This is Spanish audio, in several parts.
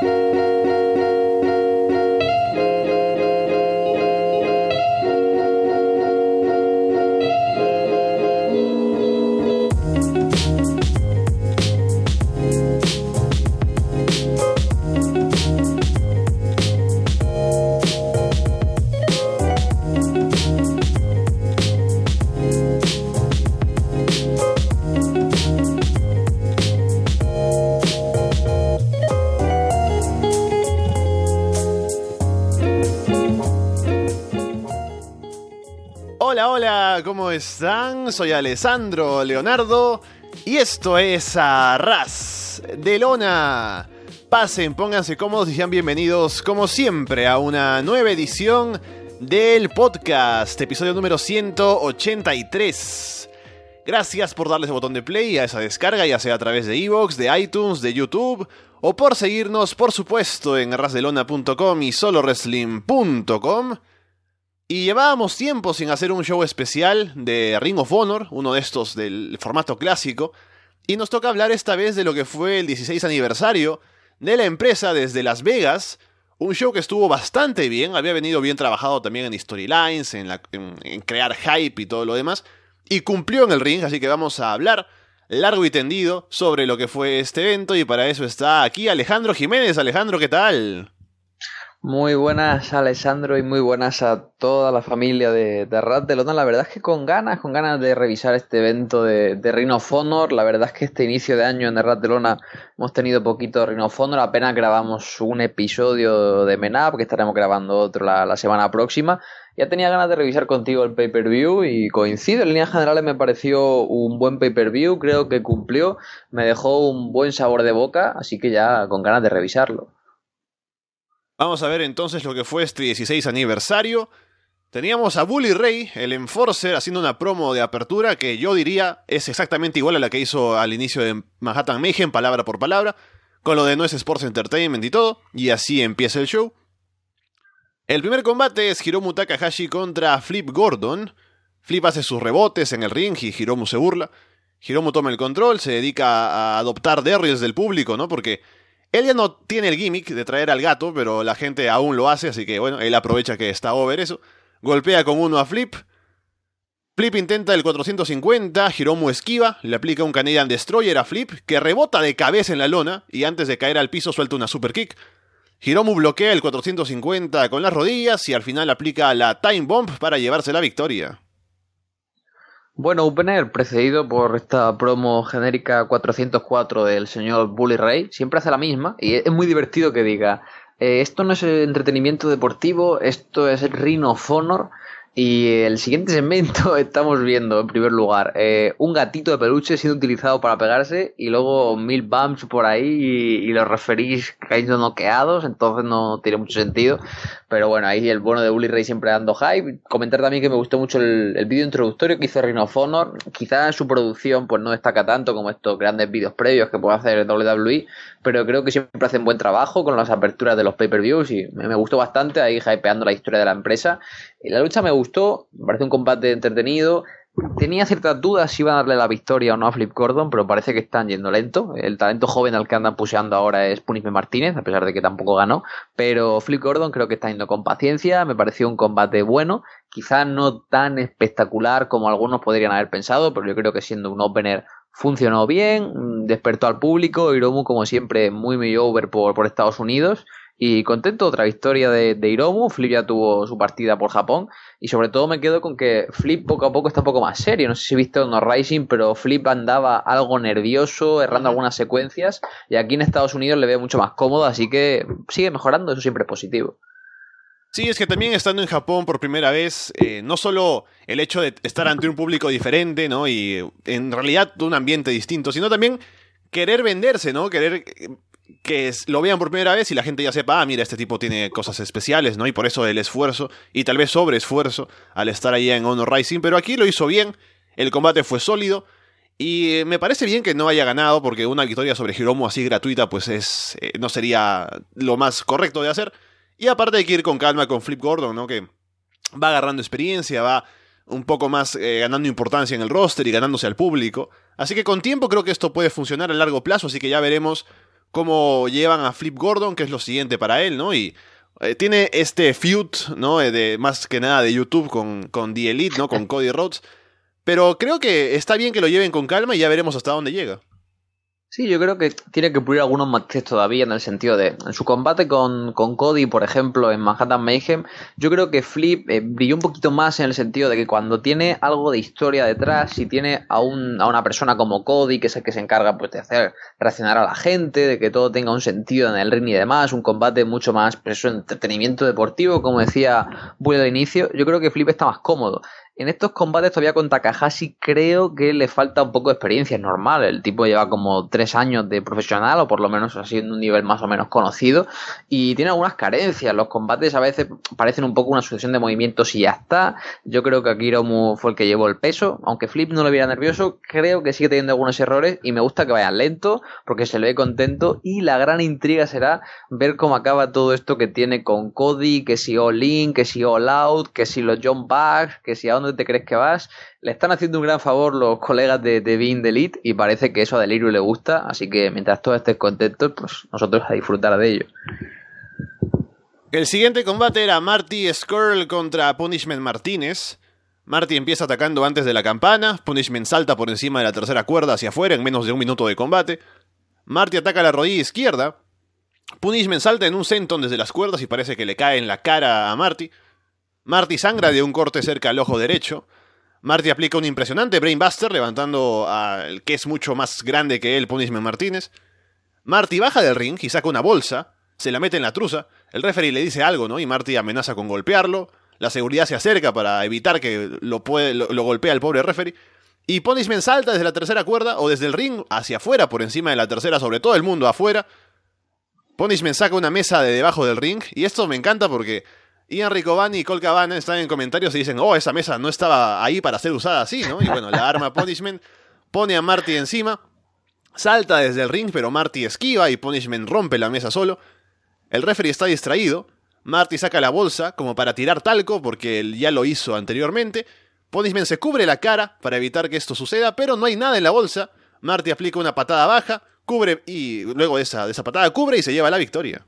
¿cómo están? Soy Alessandro Leonardo y esto es Arras de Lona. Pasen, pónganse cómodos y sean bienvenidos, como siempre, a una nueva edición del podcast, episodio número 183. Gracias por darle ese botón de play a esa descarga, ya sea a través de Evox, de iTunes, de YouTube, o por seguirnos, por supuesto, en arrasdelona.com y solowrestling.com. Y llevábamos tiempo sin hacer un show especial de Ring of Honor, uno de estos del formato clásico, y nos toca hablar esta vez de lo que fue el 16 aniversario de la empresa desde Las Vegas, un show que estuvo bastante bien, había venido bien trabajado también en storylines, en, en crear hype y todo lo demás, y cumplió en el ring, así que vamos a hablar largo y tendido sobre lo que fue este evento, y para eso está aquí Alejandro Jiménez. Alejandro, ¿qué tal? Muy buenas Alessandro y muy buenas a toda la familia de, de Rat de Lona. La verdad es que con ganas, con ganas de revisar este evento de, de Rhino. La verdad es que este inicio de año en Rat de Lona hemos tenido poquito de Rhino. Apenas grabamos un episodio de Menap, que estaremos grabando otro la, la semana próxima. Ya tenía ganas de revisar contigo el pay-per-view y coincido. En líneas generales me pareció un buen pay-per-view, creo que cumplió, me dejó un buen sabor de boca, así que ya con ganas de revisarlo. Vamos a ver entonces lo que fue este 16 aniversario. Teníamos a Bully Ray, el Enforcer, haciendo una promo de apertura que yo diría es exactamente igual a la que hizo al inicio de Manhattan Mayhem, palabra por palabra, con lo de No es Sports Entertainment y todo, y así empieza el show. El primer combate es Hiromu Takahashi contra Flip Gordon. Flip hace sus rebotes en el ring y Hiromu se burla. Hiromu toma el control, se dedica a adoptar derrios del público, ¿no? Porque él ya no tiene el gimmick de traer al gato, pero la gente aún lo hace, así que bueno, él aprovecha que está over eso. Golpea con uno a Flip. Flip intenta el 450, Hiromu esquiva, le aplica un Canadian Destroyer a Flip, que rebota de cabeza en la lona y antes de caer al piso suelta una super kick. Hiromu bloquea el 450 con las rodillas y al final aplica la Time Bomb para llevarse la victoria. Bueno, opener precedido por esta promo genérica 404 del señor Bully Ray, siempre hace la misma y es muy divertido que diga, eh, esto no es entretenimiento deportivo, esto es Rhino of Honor y el siguiente segmento estamos viendo, en primer lugar, eh, un gatito de peluche siendo utilizado para pegarse y luego mil bumps por ahí y, los referís cayendo noqueados, entonces no tiene mucho sentido. Pero bueno, ahí el bueno de Bully Ray siempre dando hype. Comentar también que me gustó mucho el, el vídeo introductorio que hizo Rhino Honor. Quizás su producción pues no destaca tanto como estos grandes vídeos previos que puede hacer WWE, pero creo que siempre hacen buen trabajo con las aperturas de los pay-per-views y me gustó bastante ahí hypeando la historia de la empresa. Y la lucha me gustó, me parece un combate entretenido. Tenía ciertas dudas si iban a darle la victoria o no a Flip Gordon, pero parece que están yendo lento. El talento joven al que andan puseando ahora es Punisme Martínez, a pesar de que tampoco ganó. Pero Flip Gordon creo que está yendo con paciencia. Me pareció un combate bueno. Quizás no tan espectacular como algunos podrían haber pensado, pero yo creo que siendo un opener funcionó bien, despertó al público. Hiromu, como siempre, muy, muy over por, por Estados Unidos. Y contento, otra victoria de, de, Hiromu. Flip ya tuvo su partida por Japón. Y sobre todo me quedo con que Flip poco a poco está un poco más serio. No sé si he visto No Rising, pero Flip andaba algo nervioso, errando algunas secuencias. Y aquí en Estados Unidos le veo mucho más cómodo, así que sigue mejorando, eso siempre es positivo. Sí, es que también estando en Japón por primera vez, eh, no solo el hecho de estar ante un público diferente, ¿no? Y en realidad un ambiente distinto, sino también querer venderse, ¿no? Querer que lo vean por primera vez y la gente ya sepa, ah, mira, este tipo tiene cosas especiales, ¿no? Y por eso el esfuerzo, y tal vez sobre esfuerzo, al estar ahí en Honor Rising, pero aquí lo hizo bien, el combate fue sólido, y eh, me parece bien que no haya ganado, porque una victoria sobre Hiromu así gratuita, pues es eh, no sería lo más correcto de hacer. Y aparte hay que ir con calma con Flip Gordon, ¿no? Que va agarrando experiencia, va un poco más eh, ganando importancia en el roster y ganándose al público. Así que con tiempo creo que esto puede funcionar a largo plazo, así que ya veremos cómo llevan a Flip Gordon, que es lo siguiente para él, ¿no? Y eh, tiene este feud, ¿no? Eh, de, más que nada de YouTube con, con The Elite, ¿no? Con Cody Rhodes. Pero creo que está bien que lo lleven con calma y ya veremos hasta dónde llega. Sí, yo creo que tiene que pulir algunos matices todavía en el sentido de, en su combate con, con Cody, por ejemplo, en Manhattan Mayhem, yo creo que Flip eh, brilló un poquito más en el sentido de que cuando tiene algo de historia detrás, si tiene a, un, a una persona como Cody, que es el que se encarga pues, de hacer reaccionar a la gente, de que todo tenga un sentido en el ring y demás, un combate mucho más, pues, entretenimiento deportivo, como decía Bully al inicio, yo creo que Flip está más cómodo. En estos combates todavía con Takahashi creo que le falta un poco de experiencia, es normal. El tipo lleva como tres años de profesional, o por lo menos así en un nivel más o menos conocido, y tiene algunas carencias. Los combates a veces parecen un poco una sucesión de movimientos y ya está. Yo creo que Akiromu fue el que llevó el peso, aunque Flip no lo viera nervioso, creo que sigue teniendo algunos errores y me gusta que vayan lento porque se le ve contento y la gran intriga será ver cómo acaba todo esto que tiene con Cody, que si All In, que si All Out, que si los John Bucks, que si a dónde te crees que vas. Le están haciendo un gran favor los colegas de, de Bean Elite y parece que eso a Delirio le gusta, así que mientras todos estén contentos, pues nosotros a disfrutar de ello. El siguiente combate era Marty Skrull contra Punishment Martínez. Marty empieza atacando antes de la campana, Punishment salta por encima de la tercera cuerda hacia afuera en menos de un minuto de combate. Marty ataca la rodilla izquierda. Punishment salta en un senton desde las cuerdas y parece que le cae en la cara a Marty. Marty sangra de un corte cerca al ojo derecho. Marty aplica un impresionante Brainbuster levantando al que es mucho más grande que él, Punishment Martínez. Marty baja del ring y saca una bolsa, se la mete en la truza. El referee le dice algo, ¿no? Y Marty amenaza con golpearlo. La seguridad se acerca para evitar que lo, golpee al pobre referee. Y Punishment salta desde la tercera cuerda o desde el ring hacia afuera, por encima de la tercera, sobre todo el mundo afuera. Punishment saca una mesa de debajo del ring. Y esto me encanta porque Ian Ricobani y Cole Cabana están en comentarios y dicen, oh, esa mesa no estaba ahí para ser usada así, ¿no? Y bueno, la arma Punishment pone a Marty encima, salta desde el ring, pero Marty esquiva y Punishment rompe la mesa solo. El referee está distraído, Marty saca la bolsa como para tirar talco porque él ya lo hizo anteriormente. Punishment se cubre la cara para evitar que esto suceda, pero no hay nada en la bolsa. Marty aplica una patada baja, cubre y luego de esa, de esa patada cubre y se lleva la victoria.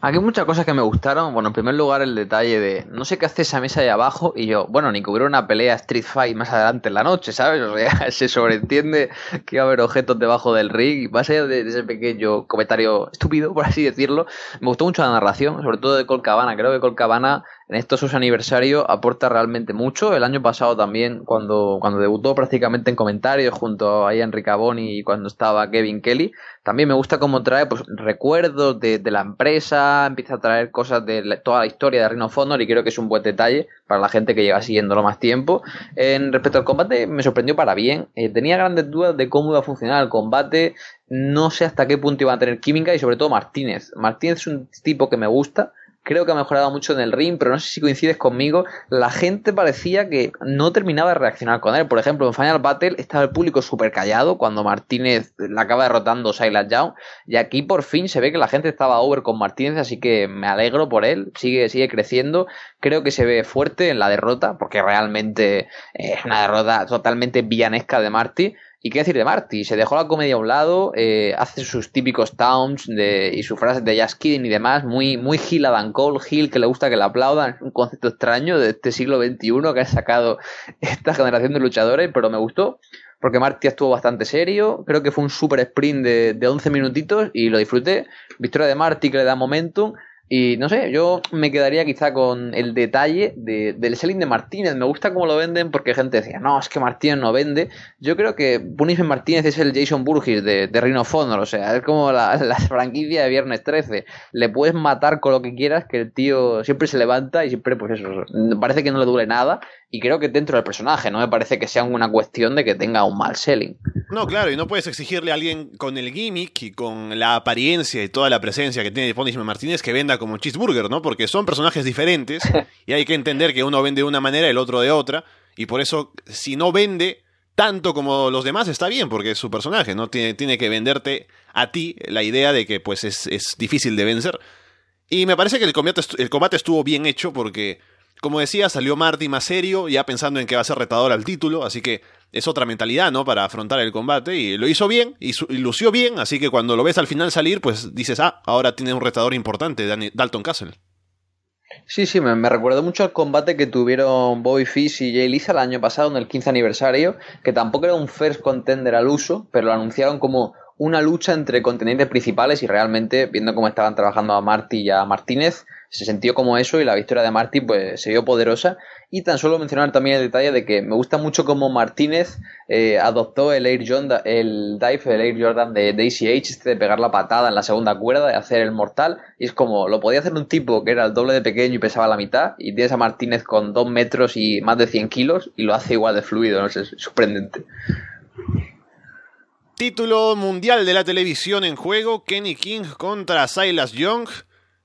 Aquí hay muchas cosas que me gustaron. Bueno, en primer lugar, el detalle de no sé qué hace esa mesa ahí abajo. Y yo, bueno, ni que hubiera una pelea Street Fight más adelante en la noche, ¿sabes? O sea, se sobreentiende que va a haber objetos debajo del ring. Y más allá de, ese pequeño comentario estúpido, por así decirlo, me gustó mucho la narración, sobre todo de Colcabana. Creo que Colcabana en estos sus aniversarios aporta realmente mucho. El año pasado también, cuando, cuando debutó prácticamente en comentarios junto a Ian Ricaboni y cuando estaba Kevin Kelly, también me gusta cómo trae pues, recuerdos de, de la empresa, empieza a traer cosas de toda la historia de Rhino of Honor y creo que es un buen detalle para la gente que lleva siguiéndolo más tiempo. En respecto al combate, me sorprendió para bien. Eh, tenía grandes dudas de cómo iba a funcionar el combate. No sé hasta qué punto iba a tener química y sobre todo Martínez. Martínez es un tipo que me gusta creo que ha mejorado mucho en el ring, pero no sé si coincides conmigo, la gente parecía que no terminaba de reaccionar con él. Por ejemplo, en Final Battle estaba el público súper callado cuando Martínez la acaba derrotando Silas Young, y aquí por fin se ve que la gente estaba over con Martínez, así que me alegro por él, sigue, sigue creciendo, creo que se ve fuerte en la derrota, porque realmente es una derrota totalmente villanesca de Marty, y qué decir de Marty, se dejó la comedia a un lado, eh, hace sus típicos towns de, y sus frases de Just Kidding y demás, muy, muy Gil Adam Cole, Gil que le gusta que le aplaudan, un concepto extraño de este siglo XXI que ha sacado esta generación de luchadores, pero me gustó porque Marty estuvo bastante serio, creo que fue un super sprint de, de 11 minutitos y lo disfruté, victoria de Marty que le da momentum, y no sé, yo me quedaría quizá con el detalle de, del selling de Martínez. Me gusta cómo lo venden porque gente decía, no, es que Martínez no vende. Yo creo que Punishment Martínez es el Jason Burgess de, de Rhino Honor. O sea, es como la, la, franquicia de Viernes 13. Le puedes matar con lo que quieras, que el tío siempre se levanta y siempre, pues eso, parece que no le duele nada. Y creo que dentro del personaje, no me parece que sea una cuestión de que tenga un mal selling. No, claro, y no puedes exigirle a alguien con el gimmick y con la apariencia y toda la presencia que tiene Punishment Martínez que venda como cheeseburger, ¿no? Porque son personajes diferentes y hay que entender que uno vende de una manera y el otro de otra. Y por eso, si no vende tanto como los demás, está bien, porque es su personaje, ¿no? Tiene, tiene que venderte a ti la idea de que pues es, es difícil de vencer. Y me parece que el combate, el combate estuvo bien hecho porque Como decía, salió Marty más serio, ya pensando en que va a ser retador al título, así que es otra mentalidad, ¿no? Para afrontar el combate, y lo hizo bien, y, lució bien, así que cuando lo ves al final salir, pues dices, ah, ahora tiene un retador importante, Dalton Castle. Sí, sí, me, recuerdo mucho al combate que tuvieron Bobby Fish y Jay Lisa el año pasado en el 15 aniversario, que tampoco era un first contender al uso, pero lo anunciaron como una lucha entre contendientes principales y realmente, viendo cómo estaban trabajando a Marty y a Martínez, se sintió como eso y la victoria de Marty pues se vio poderosa y tan solo mencionar también el detalle de que me gusta mucho cómo Martínez eh, adoptó el Air Jordan, el dive, el Air Jordan de Daisy H, este de pegar la patada en la segunda cuerda, de hacer el mortal y es como lo podía hacer un tipo que era el doble de pequeño y pesaba la mitad y tienes a Martínez con dos metros y más de 100 kilos y lo hace igual de fluido, no sé, es sorprendente. Título mundial de la televisión en juego, Kenny King contra Silas Young.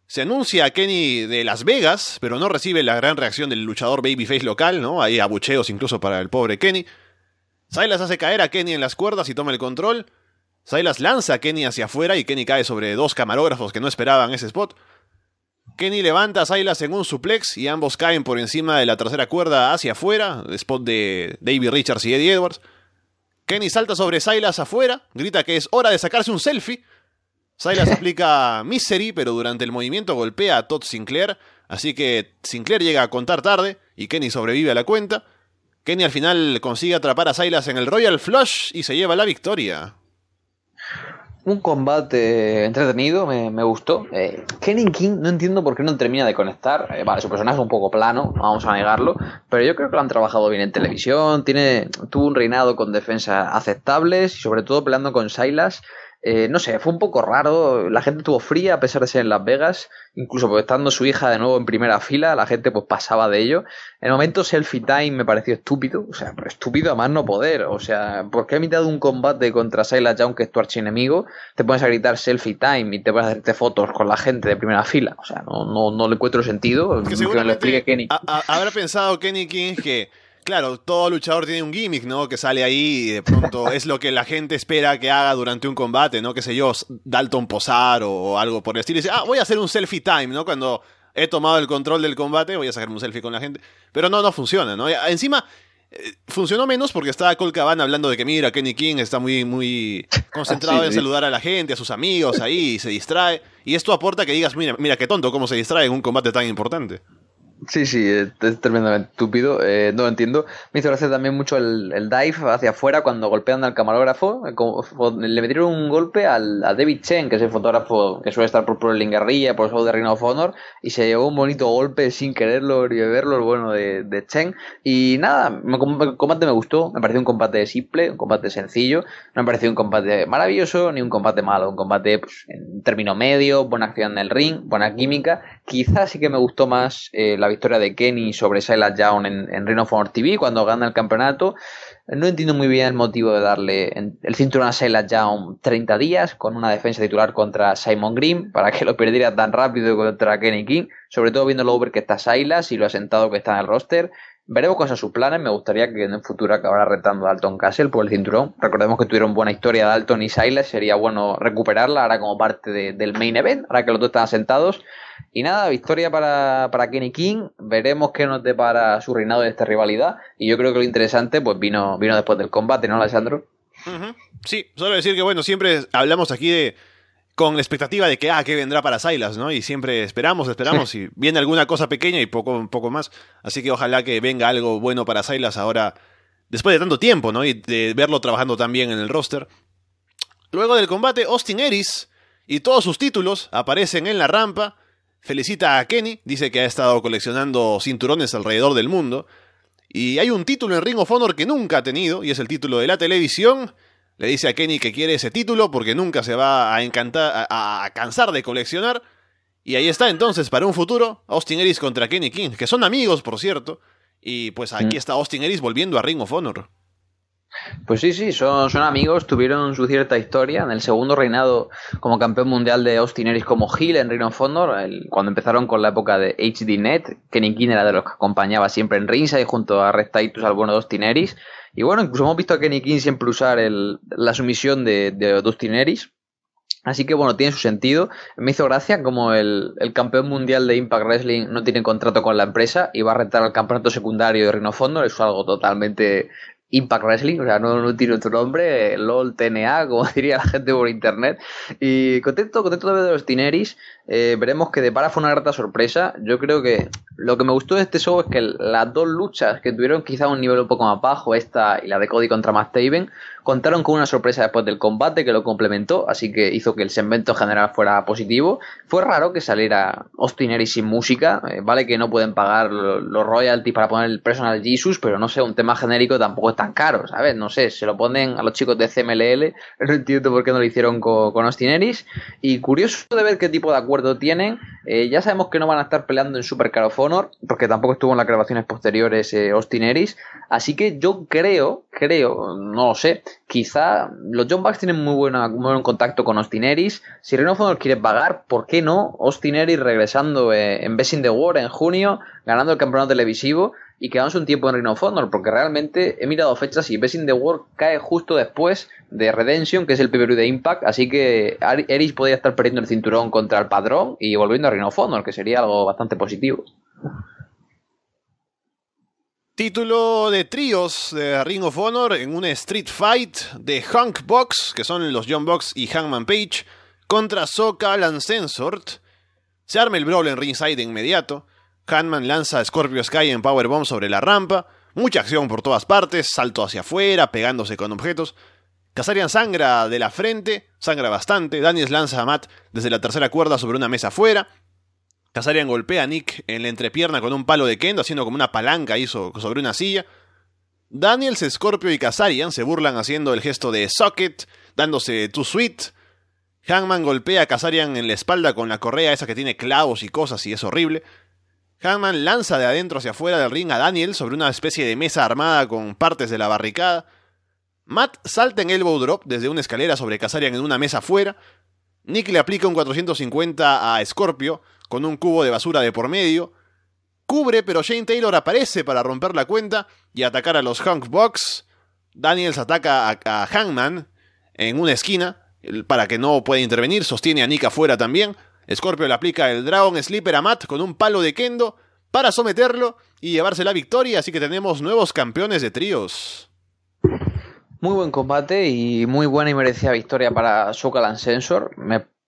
Se anuncia a Kenny de Las Vegas, pero no recibe la gran reacción del luchador babyface local, ¿no? Hay abucheos incluso para el pobre Kenny. Silas hace caer a Kenny en las cuerdas y toma el control. Silas lanza a Kenny hacia afuera y Kenny cae sobre dos camarógrafos que no esperaban ese spot. Kenny levanta a Silas en un suplex y ambos caen por encima de la tercera cuerda hacia afuera, spot de David Richards y Eddie Edwards. Kenny salta sobre Silas afuera, grita que es hora de sacarse un selfie. Silas aplica Misery, pero durante el movimiento golpea a Todd Sinclair, así que Sinclair llega a contar tarde y Kenny sobrevive a la cuenta. Kenny al final consigue atrapar a Silas en el Royal Flush y se lleva la victoria un combate entretenido, me, gustó. Eh, Kenny King no entiendo por qué no termina de conectar. Eh, vale, su personaje es un poco plano, vamos a negarlo, pero yo creo que lo han trabajado bien en televisión, tiene, tuvo un reinado con defensas aceptables y sobre todo peleando con Silas eh, no sé, fue un poco raro, la gente estuvo fría a pesar de ser en Las Vegas, incluso porque estando su hija de nuevo en primera fila, la gente pues pasaba de ello. En el momento selfie time me pareció estúpido, o sea, pero estúpido a más no poder, o sea, ¿por qué a mitad de un combate contra Silas Young, que es tu archienemigo, te pones a gritar selfie time y te vas a hacerte fotos con la gente de primera fila? O sea, no, no, no le encuentro sentido, que, me lo explique Kenny. habrá pensado Kenny King que Claro, todo luchador tiene un gimmick, ¿no? Que sale ahí y de pronto es lo que la gente espera que haga durante un combate, ¿no? Que sé yo, Dalton posar o algo por el estilo. Y dice, ah, voy a hacer un selfie time, ¿no? Cuando he tomado el control del combate, voy a sacar un selfie con la gente. Pero no, no funciona, ¿no? Encima, eh, funcionó menos porque estaba Cole hablando de que mira, Kenny King está muy, muy concentrado en saludar a la gente, a sus amigos ahí, y se distrae. Y esto aporta que digas, mira, mira qué tonto cómo se distrae en un combate tan importante. Sí, sí, es tremendamente estúpido, eh, no lo entiendo. Me hizo gracia también mucho el, el, dive hacia afuera cuando golpean al camarógrafo. Eh, le metieron un golpe al, a David Chen, que es el fotógrafo que suele estar por, el Guerrilla, por el show de Ring of Honor, y se llevó un bonito golpe sin quererlo ni el bueno de, de Chen. Y nada, el combate me gustó, me pareció un combate simple, un combate sencillo, no me pareció un combate maravilloso ni un combate malo, un combate pues, en término medio, buena acción en el ring, buena química. Quizás sí que me gustó más eh, la victoria de Kenny sobre Silas Young en, en Ring TV cuando gana el campeonato. No entiendo muy bien el motivo de darle el cinturón a Silas Young 30 días con una defensa titular contra Simon Green para que lo perdiera tan rápido contra Kenny King, sobre todo viendo lo over que está Silas y lo asentado que está en el roster. Veremos cosas sus planes. Me gustaría que en el futuro acabara retando a Dalton Castle por el cinturón. Recordemos que tuvieron buena historia Dalton y Silas. Sería bueno recuperarla ahora como parte del main event, ahora que los dos están asentados. Y nada, victoria para, para Kenny King. Veremos qué nos depara su reinado de esta rivalidad. Y yo creo que lo interesante pues vino, vino después del combate, ¿no, Alessandro? Sí, solo decir que bueno, siempre hablamos aquí de con la expectativa de que, ah, que vendrá para Silas, ¿no? Y siempre esperamos, esperamos, y viene alguna cosa pequeña y poco, poco más. Así que ojalá que venga algo bueno para Silas ahora, después de tanto tiempo, ¿no? Y de verlo trabajando también en el roster. Luego del combate, Austin Eris y todos sus títulos aparecen en la rampa felicita a Kenny, dice que ha estado coleccionando cinturones alrededor del mundo. Y hay un título en Ring of Honor que nunca ha tenido, y es el título de la televisión. Le dice a Kenny que quiere ese título porque nunca se va a, encantar, a, cansar de coleccionar. Y ahí está entonces para un futuro Austin Ellis contra Kenny King, que son amigos, por cierto. Y pues aquí mm. está Austin Ellis volviendo a Ring of Honor. Pues sí, sí, son, son amigos, tuvieron su cierta historia. En el segundo reinado como campeón mundial de Austin Aries como Hill en Ring of Honor, cuando empezaron con la época de HDNet, Kenny King era de los que acompañaba siempre en ringside junto a Red Titus al bueno de Austin Aries. Y bueno, incluso hemos visto a Kenny King siempre usar el, la sumisión de, de Aries Así que bueno, tiene su sentido. Me hizo gracia como el, el, campeón mundial de Impact Wrestling no tiene contrato con la empresa y va a retar al campeonato secundario de Rhino Fondo. Eso es algo totalmente Impact Wrestling, o sea, no, no tiene otro nombre, LOL, TNA, como diría la gente por internet. Y contento, contento de ver los Tineris. Eh, veremos que de para fue una grata sorpresa. Yo creo que lo que me gustó de este show es que las dos luchas que tuvieron quizá un nivel un poco más bajo, esta y la de Cody contra Matt Taven, contaron con una sorpresa después del combate que lo complementó, así que hizo que el segmento general fuera positivo. Fue raro que saliera Austin sin música, eh, vale que no pueden pagar los royalties para poner el personal Jesus, pero no sé, un tema genérico tampoco es tan caro, ¿sabes? No sé, se lo ponen a los chicos de CMLL, no entiendo por qué no lo hicieron con, Austin y curioso de ver qué tipo de acuerdo tienen. Eh, ya sabemos que no van a estar peleando en Super Car of Honor, porque tampoco estuvo en las grabaciones posteriores eh, Austin Así que yo creo, creo, no lo sé, quizá los John Bucks tienen muy, buena, muy buen contacto con Austin Si Reno Honor quiere pagar, ¿por qué no? Austin regresando eh, en Best the War en junio, ganando el campeonato televisivo y quedamos un tiempo en Ring of Honor, porque realmente he mirado fechas y Best in the World cae justo después de Redemption, que es el PPV de Impact, así que Eris podría estar perdiendo el cinturón contra el padrón y volviendo a Ring of Honor, que sería algo bastante positivo. Título de tríos de Ring of Honor en un Street Fight de Hunk Box, que son los John Box y Hangman Page, contra Soka Censored. Se arma el brawl en ringside de inmediato. Hanman lanza Scorpio Sky en Powerbomb sobre la rampa. Mucha acción por todas partes, salto hacia afuera, pegándose con objetos. Kazarian sangra de la frente, sangra bastante. Daniels lanza a Matt desde la tercera cuerda sobre una mesa afuera. Kazarian golpea a Nick en la entrepierna con un palo de kendo, haciendo como una palanca hizo sobre una silla. Daniels, Scorpio y Kazarian se burlan haciendo el gesto de socket, dándose too sweet. Hangman golpea a Kazarian en la espalda con la correa esa que tiene clavos y cosas y es horrible. Hangman lanza de adentro hacia afuera del ring a Daniel sobre una especie de mesa armada con partes de la barricada. Matt salta en elbow drop desde una escalera sobre Kazarian en una mesa afuera. Nick le aplica un 450 a Scorpio con un cubo de basura de por medio. Cubre, pero Shane Taylor aparece para romper la cuenta y atacar a los Hunk Box. Daniels ataca a, Hangman en una esquina para que no pueda intervenir. Sostiene a Nick afuera también. Scorpio le aplica el Dragon Sleeper a Matt con un palo de Kendo para someterlo y llevarse la victoria, así que tenemos nuevos campeones de tríos. Muy buen combate y muy buena y merecida victoria para Sokalan Sensor.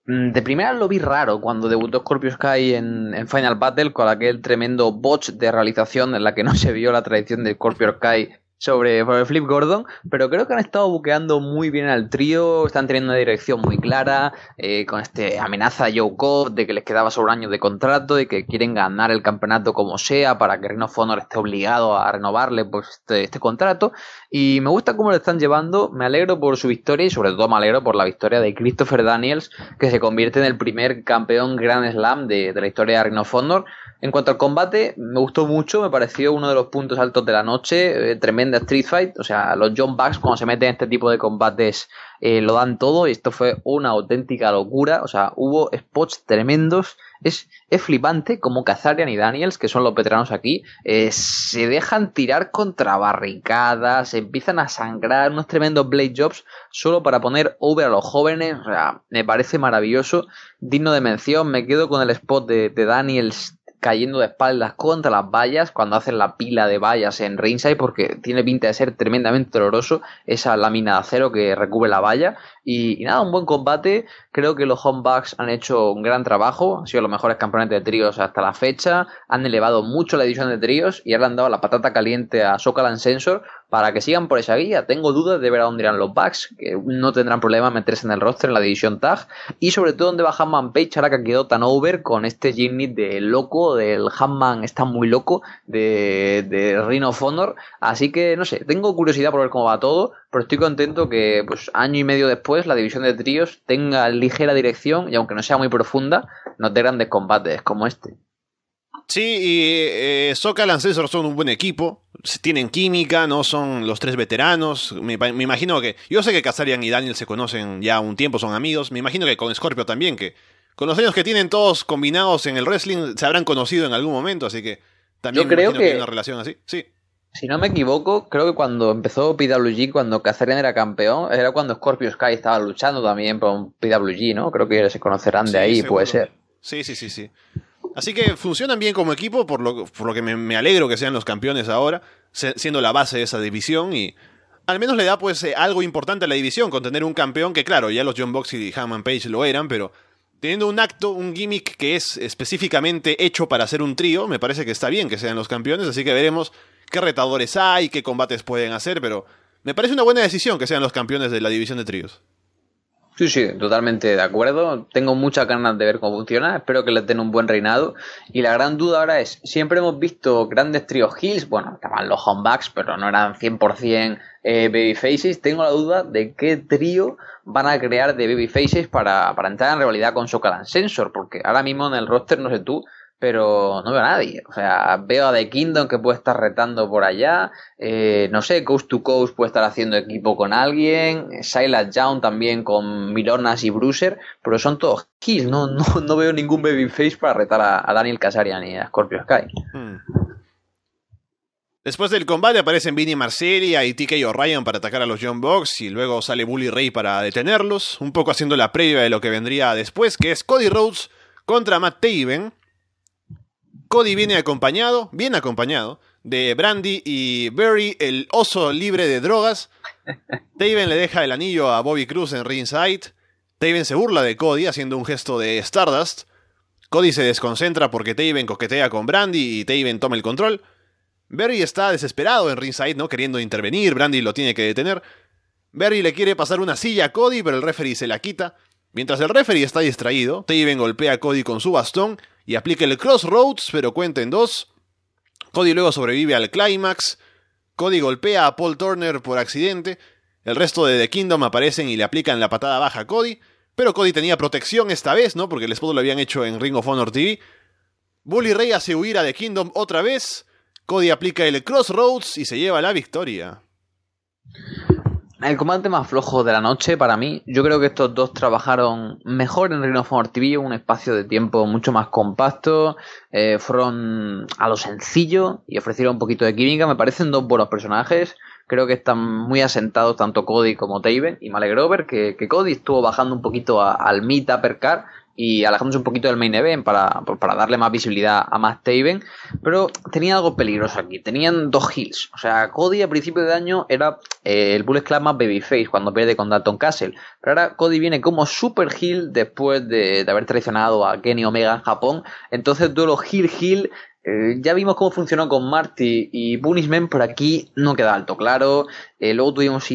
Mm, de primera lo vi raro cuando debutó Scorpio Sky en, en, Final Battle con aquel tremendo botch de realización en la que no se vio la tradición de Scorpio Sky sobre, Flip Gordon, pero creo que han estado buqueando muy bien al trío, están teniendo una dirección muy clara, eh, con este amenaza a Joe Cobb de que les quedaba sobre un año de contrato y que quieren ganar el campeonato como sea para que Reno Honor esté obligado a renovarle pues, este, este, contrato. Y me gusta cómo lo están llevando, me alegro por su victoria y sobre todo me alegro por la victoria de Christopher Daniels, que se convierte en el primer campeón Grand Slam de, de la historia de Reno Honor. En cuanto al combate, me gustó mucho, me pareció uno de los puntos altos de la noche, eh, tremenda Street Fight, o sea, los John Bucks cuando se meten en este tipo de combates eh, lo dan todo y esto fue una auténtica locura, o sea, hubo spots tremendos, es, es flipante como Kazarian y Daniels, que son los veteranos aquí, eh, se dejan tirar contra barricadas, empiezan a sangrar, unos tremendos blade jobs solo para poner over a los jóvenes, o sea, me parece maravilloso, digno de mención, me quedo con el spot de, de Daniels cayendo de espaldas contra las vallas cuando hacen la pila de vallas en ringside porque tiene pinta de ser tremendamente doloroso esa lámina de acero que recubre la valla. Y, nada, un buen combate. Creo que los Homebucks han hecho un gran trabajo han sido los mejores campeones de tríos hasta la fecha han elevado mucho la edición de tríos y ahora han dado la patata caliente a Sokalan Sensor para que sigan por esa guía. Tengo dudas de ver a dónde irán los Bucks, que no tendrán problema meterse en el roster en la división tag. Y sobre todo dónde va Hanman Page ahora que quedó tan over con este Jimmy de loco, del Hanman está muy loco, de, de Rhino Honor. Así que no sé, tengo curiosidad por ver cómo va todo, pero estoy contento que pues año y medio después la división de tríos tenga ligera dirección y aunque no sea muy profunda, nos dé grandes combates como este. Sí, y eh, Soca son un buen equipo, tienen química, no son los tres veteranos. Me, imagino que. Yo sé que Kazarian y Daniel se conocen ya un tiempo, son amigos. Me imagino que con Scorpio también, que con los años que tienen todos combinados en el wrestling se habrán conocido en algún momento, así que también Yo creo que, hay una relación así. Sí. Si no me equivoco, creo que cuando empezó PWG, cuando Kazarian era campeón, era cuando Scorpio Sky estaba luchando también por un PWG, ¿no? Creo que se conocerán de ahí, puede ser. Sí, sí, sí, sí. Así que funcionan bien como equipo, por lo, por lo que me, alegro que sean los campeones ahora, siendo la base de esa división y al menos le da pues eh, algo importante a la división con tener un campeón que claro, ya los John Boxy y Hammond Page lo eran, pero teniendo un acto, un gimmick que es específicamente hecho para hacer un trío, me parece que está bien que sean los campeones, así que veremos qué retadores hay, qué combates pueden hacer, pero me parece una buena decisión que sean los campeones de la división de tríos. Sí, sí, totalmente de acuerdo. Tengo muchas ganas de ver cómo funciona. Espero que les den un buen reinado. Y la gran duda ahora es, siempre hemos visto grandes tríos heels, bueno, estaban los homebacks, pero no eran 100% eh, babyfaces. Tengo la duda de qué trío van a crear de babyfaces para, para entrar en rivalidad con Socalan Sensor, porque ahora mismo en el roster, no sé tú, pero no veo a nadie. O sea, veo a The Kingdom que puede estar retando por allá. Eh, no sé, Coast to Coast puede estar haciendo equipo con alguien. Silas Young también con Milonas y Bruiser. Pero son todos kills. No, no, veo ningún babyface para retar a, Daniel Casarian y a Scorpio Sky. Hmm. Después del combate aparecen Vinny Marcelia y TK O'Ryan para atacar a los John Box y luego sale Bully Ray para detenerlos, un poco haciendo la previa de lo que vendría después, que es Cody Rhodes contra Matt Taven. Cody viene acompañado, bien acompañado, de Brandy y Barry, el oso libre de drogas. Taven le deja el anillo a Bobby Cruz en ringside. Taven se burla de Cody haciendo un gesto de Stardust. Cody se desconcentra porque Taven coquetea con Brandy y Taven toma el control. Barry está desesperado en ringside, ¿no? Queriendo intervenir, Brandy lo tiene que detener. Barry le quiere pasar una silla a Cody, pero el referee se la quita. Mientras el referee está distraído, Taven golpea a Cody con su bastón y aplica el Crossroads, pero cuenta en dos. Cody luego sobrevive al clímax. Cody golpea a Paul Turner por accidente. El resto de The Kingdom aparecen y le aplican la patada baja a Cody. Pero Cody tenía protección esta vez, ¿no? Porque el spot lo habían hecho en Ring of Honor TV. Bully Ray hace huir a The Kingdom otra vez. Cody aplica el Crossroads y se lleva la victoria. El combate más flojo de la noche para mí, yo creo que estos dos trabajaron mejor en Ring of TV, un espacio de tiempo mucho más compacto, eh, fueron a lo sencillo y ofrecieron un poquito de química, me parecen dos buenos personajes, creo que están muy asentados tanto Cody como Taven y me ver que, Cody estuvo bajando un poquito al mid y alejándose un poquito del main event para, para darle más visibilidad a Matt Taven, pero tenía algo peligroso aquí, tenían dos heals, o sea, Cody a principio de año era eh, el Bullet Club más babyface cuando pierde con Dalton Castle, pero ahora Cody viene como super heel después de, de haber traicionado a Kenny Omega en Japón, entonces duelo heel heel eh, ya vimos cómo funcionó con Marty y Punishment, pero aquí no queda alto claro. Eh, luego tuvimos